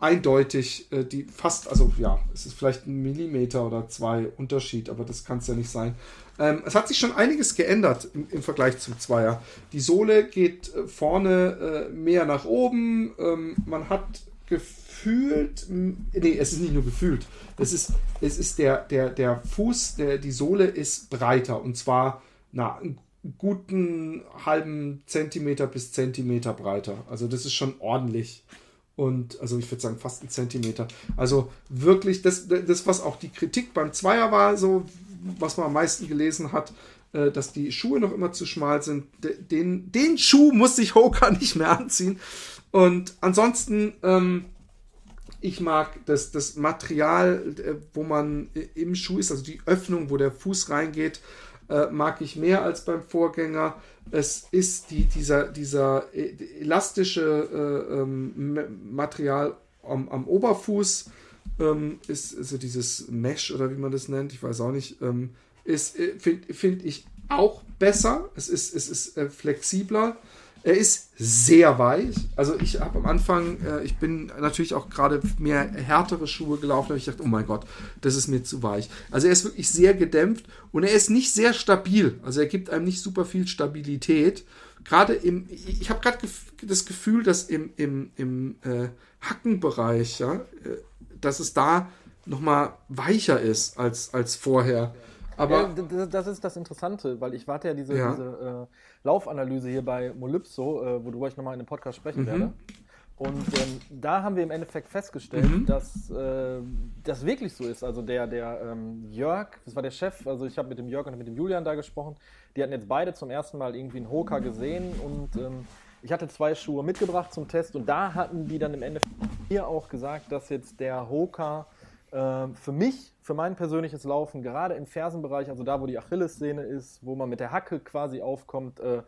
eindeutig, äh, die fast, also ja, es ist vielleicht ein Millimeter oder zwei Unterschied, aber das kann es ja nicht sein. Ähm, es hat sich schon einiges geändert im, im, Vergleich zum Zweier. Die Sohle geht äh, vorne äh, mehr nach oben. Ähm, man hat gefühlt, nee, es ist nicht nur gefühlt, es ist, es ist der, der, der Fuß, der, die Sohle ist breiter und zwar, na, einen guten halben Zentimeter bis Zentimeter breiter. Also das ist schon ordentlich. Und also ich würde sagen fast einen Zentimeter. Also wirklich, das, das, was auch die Kritik beim Zweier war, so was man am meisten gelesen hat, äh, dass die Schuhe noch immer zu schmal sind. Den, den Schuh muss sich Hoka [LAUGHS] nicht mehr anziehen. Und ansonsten, ähm, ich mag das, das Material, äh, wo man im Schuh ist, also die Öffnung, wo der Fuß reingeht, äh, mag ich mehr als beim Vorgänger. Es ist die, dieser, dieser e, elastische äh, ähm, Material am, am Oberfuß, ähm, ist also dieses Mesh oder wie man das nennt, ich weiß auch nicht, ähm, äh, finde find ich auch besser. Es ist, es ist äh, flexibler. Er ist sehr weich. Also ich habe am Anfang, äh, ich bin natürlich auch gerade mehr härtere Schuhe gelaufen, habe ich gedacht, oh mein Gott, das ist mir zu weich. Also er ist wirklich sehr gedämpft und er ist nicht sehr stabil. Also er gibt einem nicht super viel Stabilität. Gerade im, ich habe gerade das Gefühl, dass im, im, im äh, Hackenbereich, ja, äh, dass es da nochmal weicher ist als, als vorher. Aber ja, das ist das Interessante, weil ich warte ja diese, ja. diese äh, Laufanalyse hier bei Molypso, äh, worüber ich nochmal in dem Podcast sprechen mhm. werde. Und ähm, da haben wir im Endeffekt festgestellt, mhm. dass äh, das wirklich so ist. Also der, der ähm, Jörg, das war der Chef, also ich habe mit dem Jörg und mit dem Julian da gesprochen, die hatten jetzt beide zum ersten Mal irgendwie einen Hoka gesehen und ähm, ich hatte zwei Schuhe mitgebracht zum Test und da hatten die dann im Endeffekt mir auch gesagt, dass jetzt der Hoka für mich, für mein persönliches Laufen, gerade im Fersenbereich, also da, wo die Achillessehne ist, wo man mit der Hacke quasi aufkommt, äh,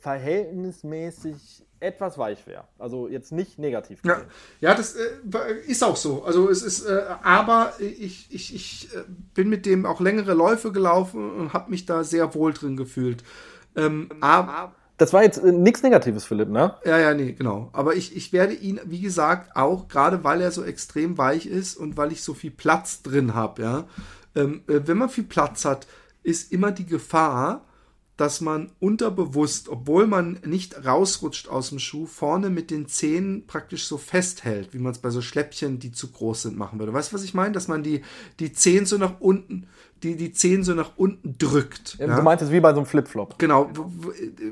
verhältnismäßig etwas weich wäre. Also jetzt nicht negativ. Ja, ja, das äh, ist auch so. Also es ist, äh, aber ich, ich, ich äh, bin mit dem auch längere Läufe gelaufen und habe mich da sehr wohl drin gefühlt. Ähm, aber das war jetzt äh, nichts Negatives, Philipp, ne? Ja, ja, nee, genau. Aber ich, ich werde ihn, wie gesagt, auch, gerade weil er so extrem weich ist und weil ich so viel Platz drin habe, ja. Ähm, äh, wenn man viel Platz hat, ist immer die Gefahr, dass man unterbewusst, obwohl man nicht rausrutscht aus dem Schuh, vorne mit den Zehen praktisch so festhält, wie man es bei so Schläppchen, die zu groß sind, machen würde. Weißt du, was ich meine? Dass man die, die Zehen so nach unten, die, die Zehen so nach unten drückt. Ja, ja? Du meintest wie bei so einem Flipflop. Genau.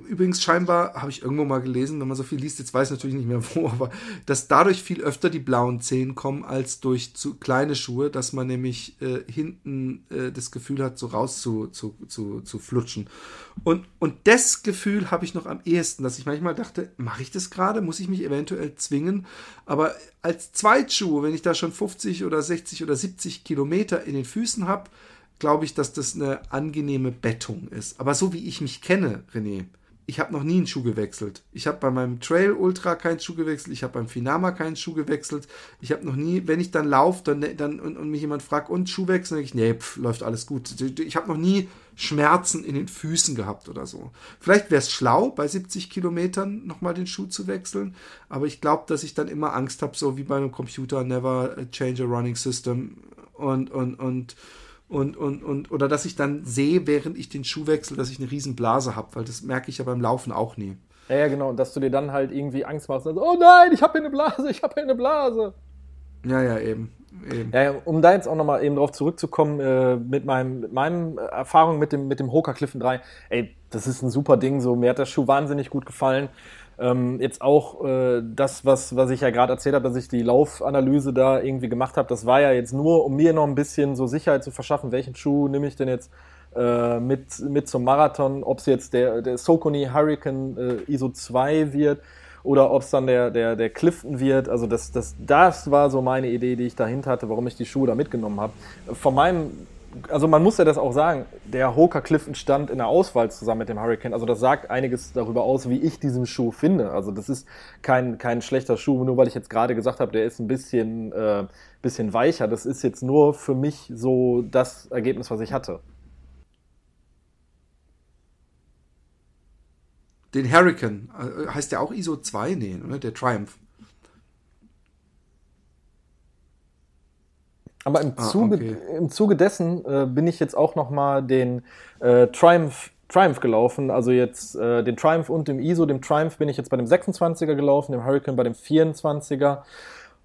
Übrigens scheinbar, habe ich irgendwo mal gelesen, wenn man so viel liest, jetzt weiß ich natürlich nicht mehr [LAUGHS] wo, aber dass dadurch viel öfter die blauen Zehen kommen als durch zu kleine Schuhe, dass man nämlich äh, hinten äh, das Gefühl hat, so raus zu, zu, zu, zu flutschen. Und, und das Gefühl habe ich noch am ehesten, dass ich manchmal dachte, mache ich das gerade? Muss ich mich eventuell zwingen? Aber als Zweitschuh, wenn ich da schon 50 oder 60 oder 70 Kilometer in den Füßen habe, glaube ich, dass das eine angenehme Bettung ist. Aber so wie ich mich kenne, René, ich habe noch nie einen Schuh gewechselt. Ich habe bei meinem Trail Ultra keinen Schuh gewechselt, ich habe beim Finama keinen Schuh gewechselt. Ich habe noch nie, wenn ich dann laufe dann, dann, und, und mich jemand fragt, und Schuh wechseln, denke ich, nee, pf, läuft alles gut. Ich habe noch nie Schmerzen in den Füßen gehabt oder so. Vielleicht wäre es schlau, bei 70 Kilometern nochmal den Schuh zu wechseln, aber ich glaube, dass ich dann immer Angst habe, so wie bei einem Computer, never change a running system und, und, und und, und, und, oder dass ich dann sehe, während ich den Schuh wechsle, dass ich eine riesen Blase habe, weil das merke ich ja beim Laufen auch nie. Ja, ja, genau, und dass du dir dann halt irgendwie Angst machst, also, oh nein, ich habe hier eine Blase, ich habe hier eine Blase. Ja, ja, eben. eben. Ja, um da jetzt auch nochmal eben drauf zurückzukommen, äh, mit meinem, mit meinem Erfahrung mit dem, mit dem Hoka Clifton 3, ey, das ist ein super Ding, so, mir hat der Schuh wahnsinnig gut gefallen. Ähm, jetzt auch äh, das, was, was ich ja gerade erzählt habe, dass ich die Laufanalyse da irgendwie gemacht habe, das war ja jetzt nur, um mir noch ein bisschen so Sicherheit zu verschaffen, welchen Schuh nehme ich denn jetzt äh, mit, mit zum Marathon, ob es jetzt der, der Socony Hurricane äh, ISO 2 wird oder ob es dann der, der, der Clifton wird. Also das, das, das war so meine Idee, die ich dahinter hatte, warum ich die Schuhe da mitgenommen habe. Von meinem also man muss ja das auch sagen, der Hoka Clifton stand in der Auswahl zusammen mit dem Hurricane. Also das sagt einiges darüber aus, wie ich diesen Schuh finde. Also das ist kein, kein schlechter Schuh, nur weil ich jetzt gerade gesagt habe, der ist ein bisschen, äh, bisschen weicher. Das ist jetzt nur für mich so das Ergebnis, was ich hatte. Den Hurricane, äh, heißt der auch ISO 2? Nee, oder? Der Triumph. Aber im, ah, Zuge, okay. im Zuge dessen äh, bin ich jetzt auch nochmal den äh, Triumph, Triumph gelaufen. Also jetzt äh, den Triumph und dem ISO. Dem Triumph bin ich jetzt bei dem 26er gelaufen, dem Hurricane bei dem 24er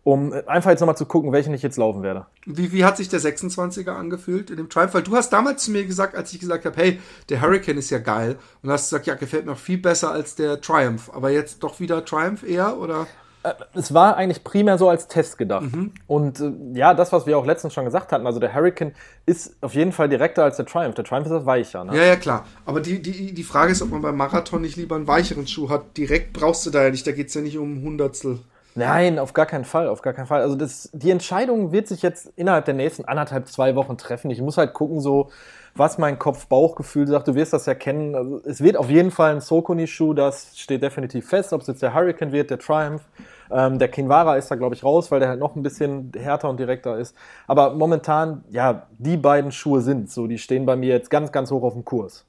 um einfach jetzt nochmal zu gucken, welchen ich jetzt laufen werde. Wie, wie hat sich der 26er angefühlt in dem Triumph? Weil du hast damals zu mir gesagt, als ich gesagt habe, hey, der Hurricane ist ja geil. Und hast gesagt, ja, gefällt mir auch viel besser als der Triumph. Aber jetzt doch wieder Triumph eher, oder? Äh, es war eigentlich primär so als Test gedacht. Mhm. Und äh, ja, das, was wir auch letztens schon gesagt hatten, also der Hurricane ist auf jeden Fall direkter als der Triumph. Der Triumph ist das weicher. Ne? Ja, ja, klar. Aber die, die, die Frage ist, ob man beim Marathon nicht lieber einen weicheren Schuh hat. Direkt brauchst du da ja nicht, da geht es ja nicht um Hundertstel. Nein, auf gar keinen Fall, auf gar keinen Fall. Also das, die Entscheidung wird sich jetzt innerhalb der nächsten anderthalb, zwei Wochen treffen. Ich muss halt gucken, so was mein Kopf-Bauchgefühl sagt. Du wirst das ja kennen. Also es wird auf jeden Fall ein Sokoni-Schuh, das steht definitiv fest. Ob es jetzt der Hurricane wird, der Triumph. Ähm, der Kinvara ist da, glaube ich, raus, weil der halt noch ein bisschen härter und direkter ist. Aber momentan, ja, die beiden Schuhe sind so. Die stehen bei mir jetzt ganz, ganz hoch auf dem Kurs.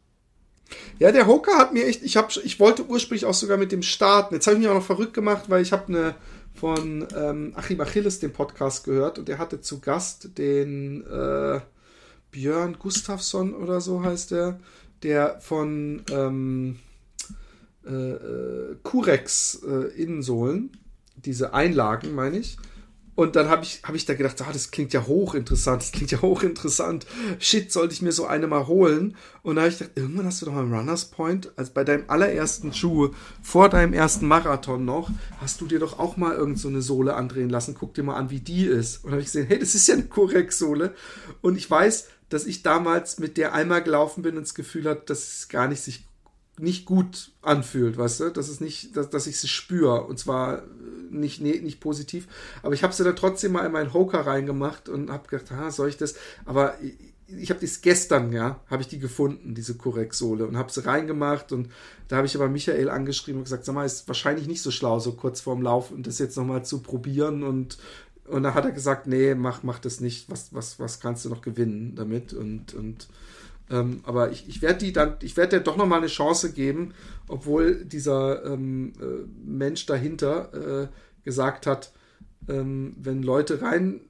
Ja, der Hoka hat mir echt, ich, hab, ich wollte ursprünglich auch sogar mit dem starten. Jetzt habe ich mich auch noch verrückt gemacht, weil ich habe eine von ähm, Achim Achilles den Podcast gehört und der hatte zu Gast den äh, Björn Gustafsson oder so heißt der, der von ähm, äh, äh Curex äh, Innensohlen, diese Einlagen, meine ich, und dann habe ich, hab ich da gedacht, ah, das klingt ja hochinteressant, das klingt ja hochinteressant. Shit, sollte ich mir so eine mal holen? Und da habe ich gedacht, irgendwann hast du doch mal im Runners Point, also bei deinem allerersten Schuh, vor deinem ersten Marathon noch, hast du dir doch auch mal irgend so eine Sohle andrehen lassen. Guck dir mal an, wie die ist. Und habe ich gesehen, hey, das ist ja eine Correct-Sohle. Und ich weiß, dass ich damals mit der einmal gelaufen bin und das Gefühl hat, dass es gar nicht sich nicht gut anfühlt, weißt du, dass es nicht, dass, dass ich sie spüre und zwar nicht, nee, nicht positiv, aber ich habe sie dann trotzdem mal in meinen Hoka reingemacht und habe gedacht, ah, soll ich das, aber ich, ich habe das gestern, ja, habe ich die gefunden, diese Korrektsohle und habe sie reingemacht und da habe ich aber Michael angeschrieben und gesagt, sag mal, ist wahrscheinlich nicht so schlau, so kurz vorm Lauf und das jetzt nochmal zu probieren. Und und da hat er gesagt, nee, mach, mach das nicht, was, was, was kannst du noch gewinnen damit? Und, und ähm, aber ich, ich werde die dann, ich werde dir doch nochmal eine Chance geben, obwohl dieser ähm, äh, Mensch dahinter äh, gesagt hat, ähm, wenn Leute rein,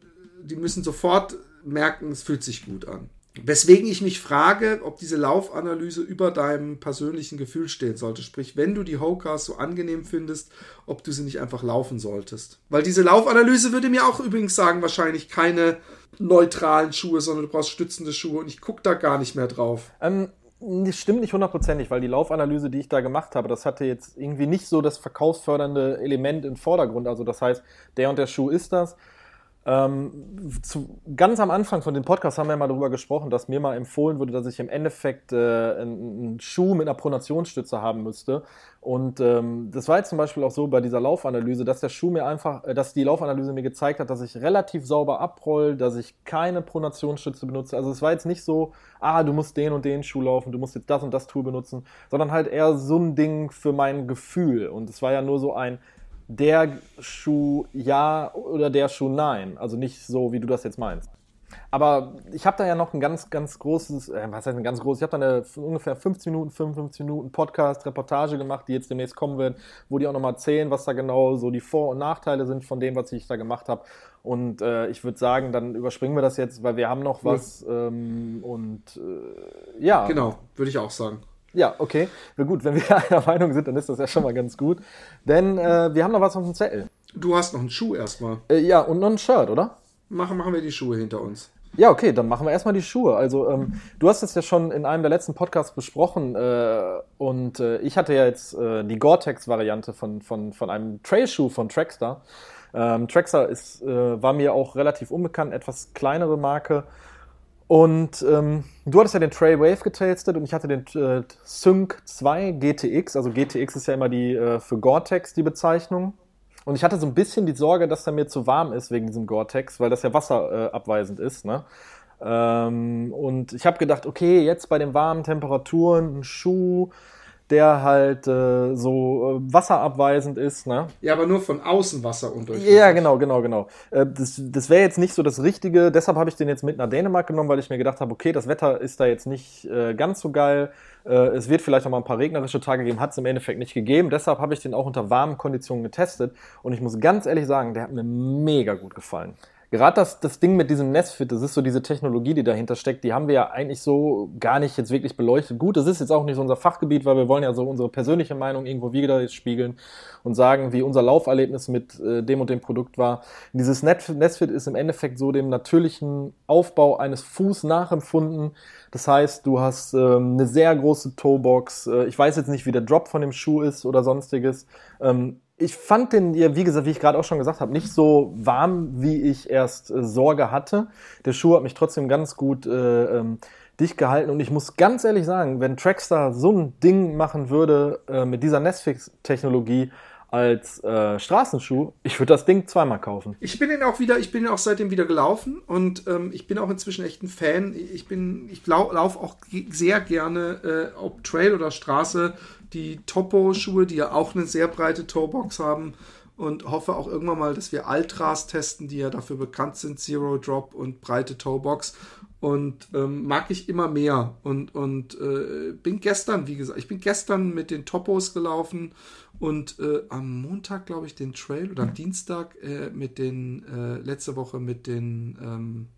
die müssen sofort merken, es fühlt sich gut an. Weswegen ich mich frage, ob diese Laufanalyse über deinem persönlichen Gefühl stehen sollte. Sprich, wenn du die Hokas so angenehm findest, ob du sie nicht einfach laufen solltest. Weil diese Laufanalyse würde mir auch übrigens sagen, wahrscheinlich keine neutralen Schuhe, sondern du brauchst stützende Schuhe und ich gucke da gar nicht mehr drauf. Ähm, das stimmt nicht hundertprozentig, weil die Laufanalyse, die ich da gemacht habe, das hatte jetzt irgendwie nicht so das verkaufsfördernde Element im Vordergrund. Also das heißt, der und der Schuh ist das. Ähm, zu, ganz am Anfang von dem Podcast haben wir mal darüber gesprochen, dass mir mal empfohlen wurde, dass ich im Endeffekt äh, einen, Schuh mit einer Pronationsstütze haben müsste. Und ähm, das war jetzt zum Beispiel auch so bei dieser Laufanalyse, dass der Schuh mir einfach, äh, dass die Laufanalyse mir gezeigt hat, dass ich relativ sauber abroll, dass ich keine Pronationsstütze benutze. Also es war jetzt nicht so, ah, du musst den und den Schuh laufen, du musst jetzt das und das Tool benutzen, sondern halt eher so ein Ding für mein Gefühl. Und es war ja nur so ein, der Schuh ja oder der Schuh nein. Also nicht so, wie du das jetzt meinst. Aber ich habe da ja noch ein ganz, ganz großes, äh, was heißt ein ganz großes, ich habe da eine ungefähr 15 Minuten, 55 Minuten Podcast, Reportage gemacht, die jetzt demnächst kommen wird, wo die auch nochmal erzählen, was da genau so die Vor- und Nachteile sind von dem, was ich da gemacht habe. Und äh, ich würde sagen, dann überspringen wir das jetzt, weil wir haben noch was ja. ähm, und äh, ja. Genau, würde ich auch sagen. Ja, okay. Na gut, wenn wir [LAUGHS] einer Meinung sind, dann ist das ja schon mal ganz gut. Denn äh, wir haben noch was auf dem Zettel. Du hast noch einen Schuh erstmal. Äh, ja, und noch ein Shirt, oder? Machen, machen wir die Schuhe hinter uns. Ja, okay, dann machen wir erstmal die Schuhe. Also, ähm, du hast es ja schon in einem der letzten Podcasts besprochen äh, und äh, ich hatte ja jetzt äh, die Gore-Tex-Variante von, von, von einem Trailschuh von Trackstar. Ähm, Trackstar ist, äh, war mir auch relativ unbekannt, etwas kleinere Marke. Und ähm, du hattest ja den Trail Wave getestet und ich hatte den äh, Sync 2 GTX. Also GTX ist ja immer die äh, für Gore-Tex die Bezeichnung. Und ich hatte so ein bisschen die Sorge, dass er mir zu warm ist wegen diesem Gore-Tex, weil das ja wasserabweisend äh, ist. Ne? Ähm, und ich habe gedacht, okay, jetzt bei den warmen Temperaturen ein Schuh, der halt äh, so äh, wasserabweisend ist. Ne? Ja, aber nur von außen Wasser und durch. Ja, genau, genau, genau. Äh, das das wäre jetzt nicht so das Richtige. Deshalb habe ich den jetzt mit nach Dänemark genommen, weil ich mir gedacht habe, okay, das Wetter ist da jetzt nicht äh, ganz so geil. Äh, es wird vielleicht noch mal ein paar regnerische Tage geben, hat es im Endeffekt nicht gegeben. Deshalb habe ich den auch unter warmen Konditionen getestet. Und ich muss ganz ehrlich sagen, der hat mir mega gut gefallen. Gerade das, das Ding mit diesem Nestfit, das ist so diese Technologie, die dahinter steckt, die haben wir ja eigentlich so gar nicht jetzt wirklich beleuchtet. Gut, das ist jetzt auch nicht so unser Fachgebiet, weil wir wollen ja so unsere persönliche Meinung irgendwo wieder spiegeln und sagen, wie unser Lauferlebnis mit äh, dem und dem Produkt war. Dieses Nestfit ist im Endeffekt so dem natürlichen Aufbau eines Fuß nachempfunden. Das heißt, du hast ähm, eine sehr große Toebox. Äh, ich weiß jetzt nicht, wie der Drop von dem Schuh ist oder sonstiges. Ähm, ich fand den, ja, wie gesagt, wie ich gerade auch schon gesagt habe, nicht so warm, wie ich erst äh, Sorge hatte. Der Schuh hat mich trotzdem ganz gut äh, ähm, dicht gehalten und ich muss ganz ehrlich sagen, wenn Trackstar so ein Ding machen würde äh, mit dieser Nestfix-Technologie, als äh, Straßenschuh. Ich würde das Ding zweimal kaufen. Ich bin den auch wieder, ich bin auch seitdem wieder gelaufen und ähm, ich bin auch inzwischen echt ein Fan. Ich bin, ich lau laufe auch sehr gerne, äh, ob Trail oder Straße, die Topo-Schuhe, die ja auch eine sehr breite Toebox haben und hoffe auch irgendwann mal, dass wir Altras testen, die ja dafür bekannt sind, Zero Drop und breite Toebox. Und ähm, mag ich immer mehr. Und, und äh, bin gestern, wie gesagt, ich bin gestern mit den Topos gelaufen und äh, am Montag, glaube ich, den Trail oder am Dienstag äh, mit den, äh, letzte Woche mit den ähm,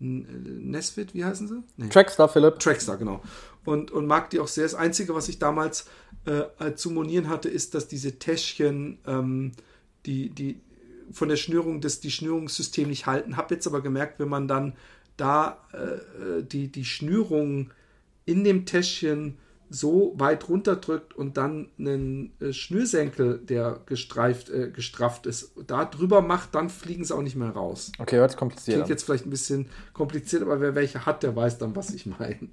Nesfit, wie heißen sie? Nee. Trackstar, Philipp. Trackstar, genau. Und, und mag die auch sehr. Das Einzige, was ich damals äh, zu monieren hatte, ist, dass diese Täschchen ähm, die, die von der Schnürung das die Schnürungssystem nicht halten. Habe jetzt aber gemerkt, wenn man dann da äh, die, die Schnürung in dem Täschchen so weit runterdrückt und dann einen äh, Schnürsenkel, der gestreift, äh, gestrafft ist, da drüber macht, dann fliegen sie auch nicht mehr raus. Okay, hört kompliziert. Klingt jetzt vielleicht ein bisschen kompliziert, aber wer welche hat, der weiß dann, was ich meine.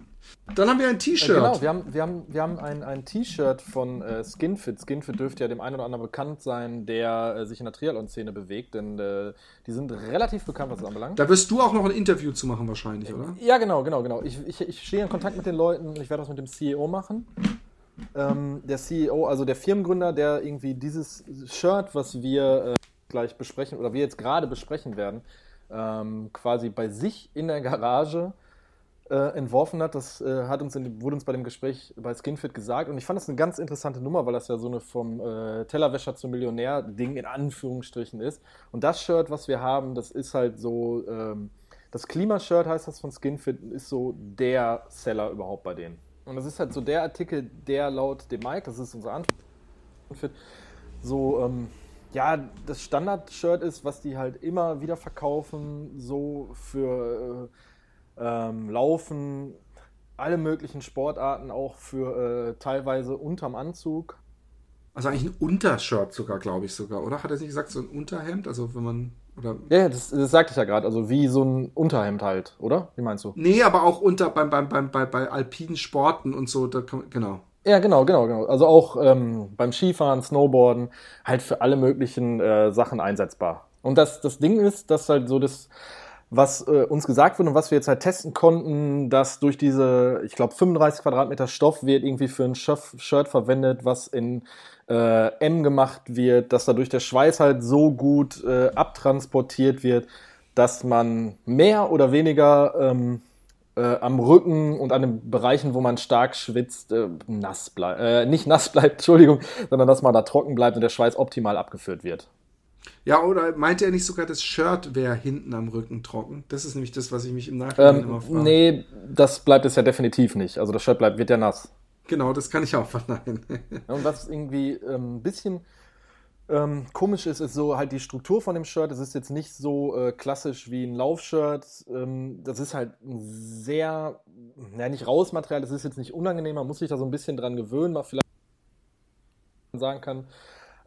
Dann haben wir ein T-Shirt. genau, wir haben, wir haben, wir haben ein, ein T-Shirt von äh, Skinfit. Skinfit dürfte ja dem einen oder anderen bekannt sein, der äh, sich in der Triathlon-Szene bewegt, denn äh, die sind relativ bekannt, was es anbelangt. Da wirst du auch noch ein Interview zu machen wahrscheinlich, oder? Ja, genau, genau, genau. Ich, ich, ich stehe in Kontakt mit den Leuten und ich werde das mit dem CEO machen. Ähm, der CEO, also der Firmengründer, der irgendwie dieses Shirt, was wir äh, gleich besprechen oder wir jetzt gerade besprechen werden, ähm, quasi bei sich in der Garage äh, entworfen hat. Das äh, hat uns in, wurde uns bei dem Gespräch bei Skinfit gesagt. Und ich fand das eine ganz interessante Nummer, weil das ja so eine vom äh, Tellerwäscher zum Millionär-Ding in Anführungsstrichen ist. Und das Shirt, was wir haben, das ist halt so. Ähm, das Klimashirt heißt das von Skinfit, ist so der Seller überhaupt bei denen. Und das ist halt so der Artikel, der laut dem Mike, das ist unser Antwort, so, ähm, ja, das Standard-Shirt ist, was die halt immer wieder verkaufen, so für äh, ähm, Laufen, alle möglichen Sportarten, auch für äh, teilweise unterm Anzug. Also eigentlich ein Untershirt sogar, glaube ich sogar, oder? Hat er nicht gesagt, so ein Unterhemd? Also wenn man. Oder ja, das, das sagte ich ja gerade, also wie so ein Unterhemd halt, oder? Wie meinst du? Nee, aber auch unter beim, beim, beim, bei, bei alpinen Sporten und so, da kann, genau. Ja, genau, genau, genau. Also auch ähm, beim Skifahren, Snowboarden, halt für alle möglichen äh, Sachen einsetzbar. Und das, das Ding ist, dass halt so das, was äh, uns gesagt wurde und was wir jetzt halt testen konnten, dass durch diese, ich glaube, 35 Quadratmeter Stoff wird irgendwie für ein Shirt verwendet, was in äh, M gemacht wird, dass dadurch der Schweiß halt so gut äh, abtransportiert wird, dass man mehr oder weniger ähm, äh, am Rücken und an den Bereichen, wo man stark schwitzt, äh, nass bleibt, äh, nicht nass bleibt, [LAUGHS] Entschuldigung, sondern dass man da trocken bleibt und der Schweiß optimal abgeführt wird. Ja, oder meinte er nicht sogar, das Shirt wäre hinten am Rücken trocken? Das ist nämlich das, was ich mich im Nachhinein ähm, immer frage. Nee, das bleibt es ja definitiv nicht. Also das Shirt bleibt, wird ja nass. Genau, das kann ich auch verneinen. und was irgendwie ein ähm, bisschen ähm, komisch ist, ist so halt die Struktur von dem Shirt. Es ist jetzt nicht so äh, klassisch wie ein Laufshirt. Ähm, das ist halt ein sehr, ja nicht raues Material, das ist jetzt nicht unangenehm, man muss sich da so ein bisschen dran gewöhnen, mal vielleicht sagen kann,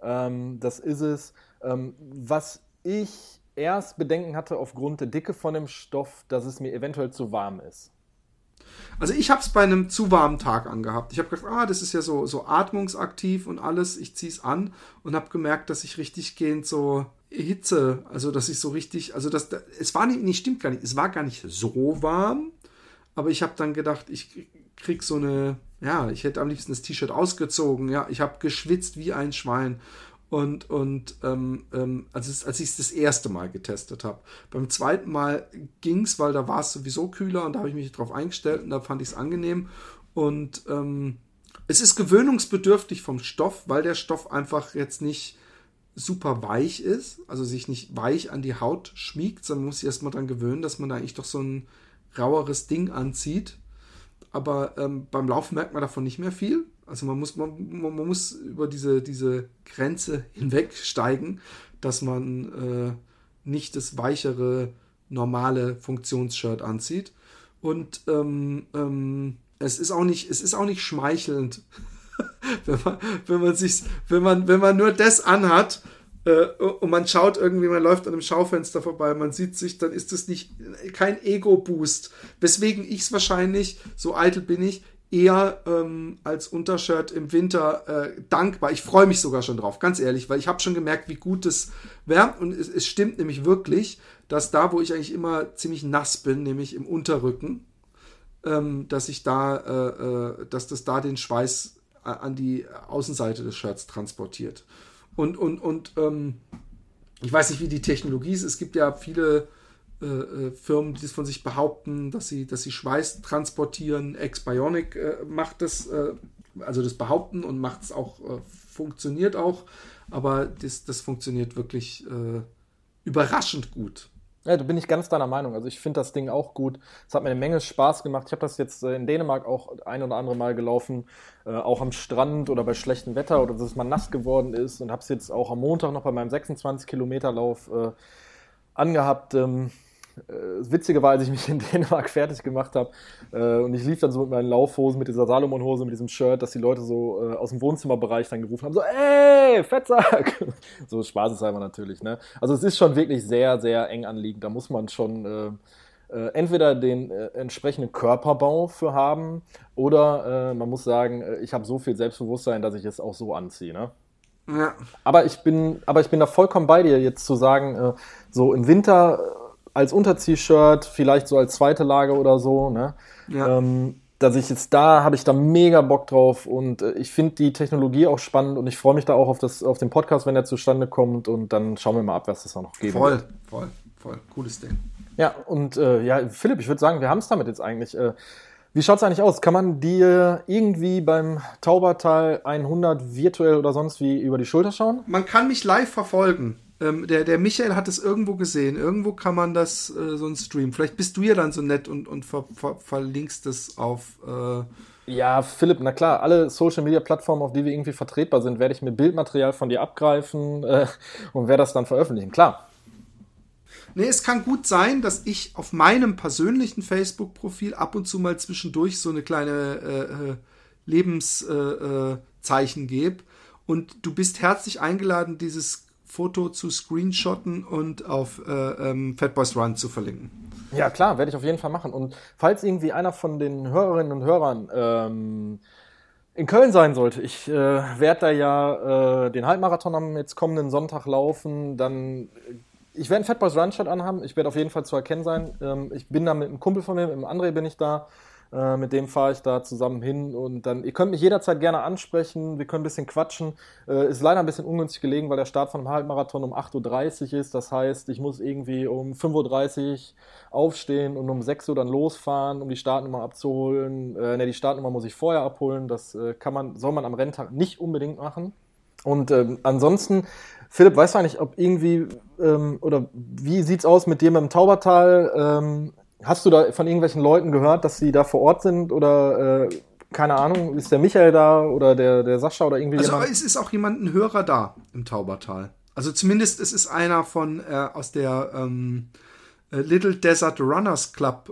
ähm, das ist es. Ähm, was ich erst Bedenken hatte aufgrund der Dicke von dem Stoff, dass es mir eventuell zu warm ist. Also ich habe es bei einem zu warmen Tag angehabt. Ich habe gedacht, ah, das ist ja so, so atmungsaktiv und alles. Ich ziehe es an und habe gemerkt, dass ich richtig gehend so Hitze, also dass ich so richtig, also das, es war nicht, nicht, stimmt gar nicht, es war gar nicht so warm, aber ich habe dann gedacht, ich krieg so eine, ja, ich hätte am liebsten das T-Shirt ausgezogen, ja, ich habe geschwitzt wie ein Schwein und, und ähm, ähm, als, als ich es das erste Mal getestet habe. Beim zweiten Mal ging es, weil da war es sowieso kühler und da habe ich mich drauf eingestellt und da fand ich es angenehm. Und ähm, es ist gewöhnungsbedürftig vom Stoff, weil der Stoff einfach jetzt nicht super weich ist, also sich nicht weich an die Haut schmiegt, sondern muss sich erstmal dran gewöhnen, dass man da eigentlich doch so ein raueres Ding anzieht. Aber ähm, beim Laufen merkt man davon nicht mehr viel. Also man muss, man, man muss über diese, diese Grenze hinwegsteigen, dass man äh, nicht das weichere, normale Funktionsshirt anzieht. Und ähm, ähm, es ist auch nicht, es ist auch nicht schmeichelnd, [LAUGHS] wenn man, wenn man sich, wenn man, wenn man nur das anhat äh, und man schaut irgendwie, man läuft an einem Schaufenster vorbei, man sieht sich, dann ist das nicht kein Ego-Boost. Weswegen ich es wahrscheinlich, so eitel bin ich, eher ähm, als Untershirt im Winter äh, dankbar. Ich freue mich sogar schon drauf, ganz ehrlich, weil ich habe schon gemerkt, wie gut es wärmt und es, es, stimmt nämlich wirklich, dass da, wo ich eigentlich immer ziemlich nass bin, nämlich im Unterrücken, ähm, dass ich da, äh, äh, dass das da den Schweiß äh, an die Außenseite des Shirts transportiert. Und und und ähm, ich weiß nicht, wie die Technologie ist. Es gibt ja viele äh, äh, Firmen, die es von sich behaupten, dass sie, dass sie Schweiß transportieren. Ex-Bionic äh, macht das, äh, also das behaupten und macht es auch, äh, funktioniert auch, aber das, das funktioniert wirklich äh, überraschend gut. Ja, da bin ich ganz deiner Meinung. Also ich finde das Ding auch gut. Es hat mir eine Menge Spaß gemacht. Ich habe das jetzt in Dänemark auch ein oder andere Mal gelaufen, äh, auch am Strand oder bei schlechtem Wetter oder dass es mal nass geworden ist und habe es jetzt auch am Montag noch bei meinem 26 Kilometer Lauf äh, angehabt. Ähm, das äh, Witzige war, als ich mich in [LAUGHS] Dänemark fertig gemacht habe äh, und ich lief dann so mit meinen Laufhosen, mit dieser Salomon-Hose, mit diesem Shirt, dass die Leute so äh, aus dem Wohnzimmerbereich dann gerufen haben, so, ey, Fettsack! [LAUGHS] so spaßeshalber natürlich, ne? Also es ist schon wirklich sehr, sehr eng anliegend. Da muss man schon äh, äh entweder den äh, entsprechenden Körperbau für haben oder man muss sagen, ich habe so viel Selbstbewusstsein, dass ich es auch so anziehe, ne? Ja. Aber ich bin, aber ich bin da vollkommen bei dir, jetzt zu sagen, so im Winter als Unter-T-Shirt, vielleicht so als zweite Lage oder so, ne? Ja. Ähm, dass ich jetzt da habe ich da mega Bock drauf und äh, ich finde die Technologie auch spannend und ich freue mich da auch auf das auf den Podcast, wenn er zustande kommt und dann schauen wir mal ab, was es da noch geben Voll, wird. voll, voll, cooles Ding. Ja und äh, ja, Philipp, ich würde sagen, wir haben es damit jetzt eigentlich. Äh, wie schaut es eigentlich aus? Kann man dir irgendwie beim Taubertal 100 virtuell oder sonst wie über die Schulter schauen? Man kann mich live verfolgen. Ähm, der, der Michael hat es irgendwo gesehen. Irgendwo kann man das, äh, so ein Stream. Vielleicht bist du ja dann so nett und, und ver, ver, verlinkst es auf. Äh ja, Philipp, na klar, alle Social Media Plattformen, auf die wir irgendwie vertretbar sind, werde ich mir Bildmaterial von dir abgreifen äh, und werde das dann veröffentlichen. Klar. Nee, es kann gut sein, dass ich auf meinem persönlichen Facebook-Profil ab und zu mal zwischendurch so eine kleine äh, äh Lebenszeichen äh, gebe. Und du bist herzlich eingeladen, dieses Foto zu screenshotten und auf äh, ähm, Fatboys Run zu verlinken. Ja, klar, werde ich auf jeden Fall machen. Und falls irgendwie einer von den Hörerinnen und Hörern ähm, in Köln sein sollte, ich äh, werde da ja äh, den Halbmarathon am jetzt kommenden Sonntag laufen, dann ich werde einen Fatboys Run Shirt anhaben, ich werde auf jeden Fall zu erkennen sein. Ähm, ich bin da mit einem Kumpel von mir, mit dem André bin ich da. Äh, mit dem fahre ich da zusammen hin und dann, ihr könnt mich jederzeit gerne ansprechen, wir können ein bisschen quatschen. Äh, ist leider ein bisschen ungünstig gelegen, weil der Start von einem Halbmarathon um 8.30 Uhr ist. Das heißt, ich muss irgendwie um 5.30 Uhr aufstehen und um 6 Uhr dann losfahren, um die Startnummer abzuholen. Äh, ne, die Startnummer muss ich vorher abholen. Das äh, kann man, soll man am Renntag nicht unbedingt machen. Und ähm, ansonsten, Philipp, weißt du eigentlich, ob irgendwie, ähm, oder wie sieht's aus mit dem Taubertal? Ähm, Hast du da von irgendwelchen Leuten gehört, dass sie da vor Ort sind oder äh, keine Ahnung, ist der Michael da oder der, der Sascha oder irgendwie Also jemand? es ist auch jemand, ein Hörer da im Taubertal. Also zumindest es ist einer von äh, aus der ähm, äh, Little Desert Runners Club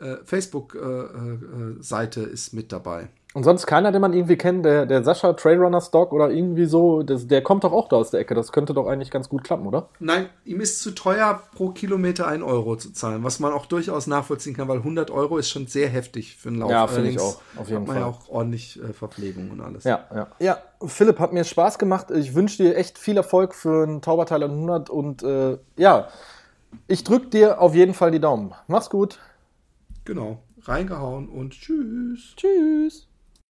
äh, äh, Facebook-Seite ist mit dabei. Und sonst keiner, den man irgendwie kennt, der, der Sascha Trailrunners Dog oder irgendwie so, das, der kommt doch auch da aus der Ecke. Das könnte doch eigentlich ganz gut klappen, oder? Nein, ihm ist zu teuer, pro Kilometer ein Euro zu zahlen, was man auch durchaus nachvollziehen kann, weil 100 Euro ist schon sehr heftig für einen Lauf. Ja, finde ich auch, auf jeden hat man Fall. ja auch ordentlich äh, Verpflegung und alles. Ja, ja. Ja, Philipp, hat mir Spaß gemacht. Ich wünsche dir echt viel Erfolg für einen Tauberteil an 100 und äh, ja, ich drück dir auf jeden Fall die Daumen. Mach's gut. Genau. Reingehauen und tschüss. Tschüss.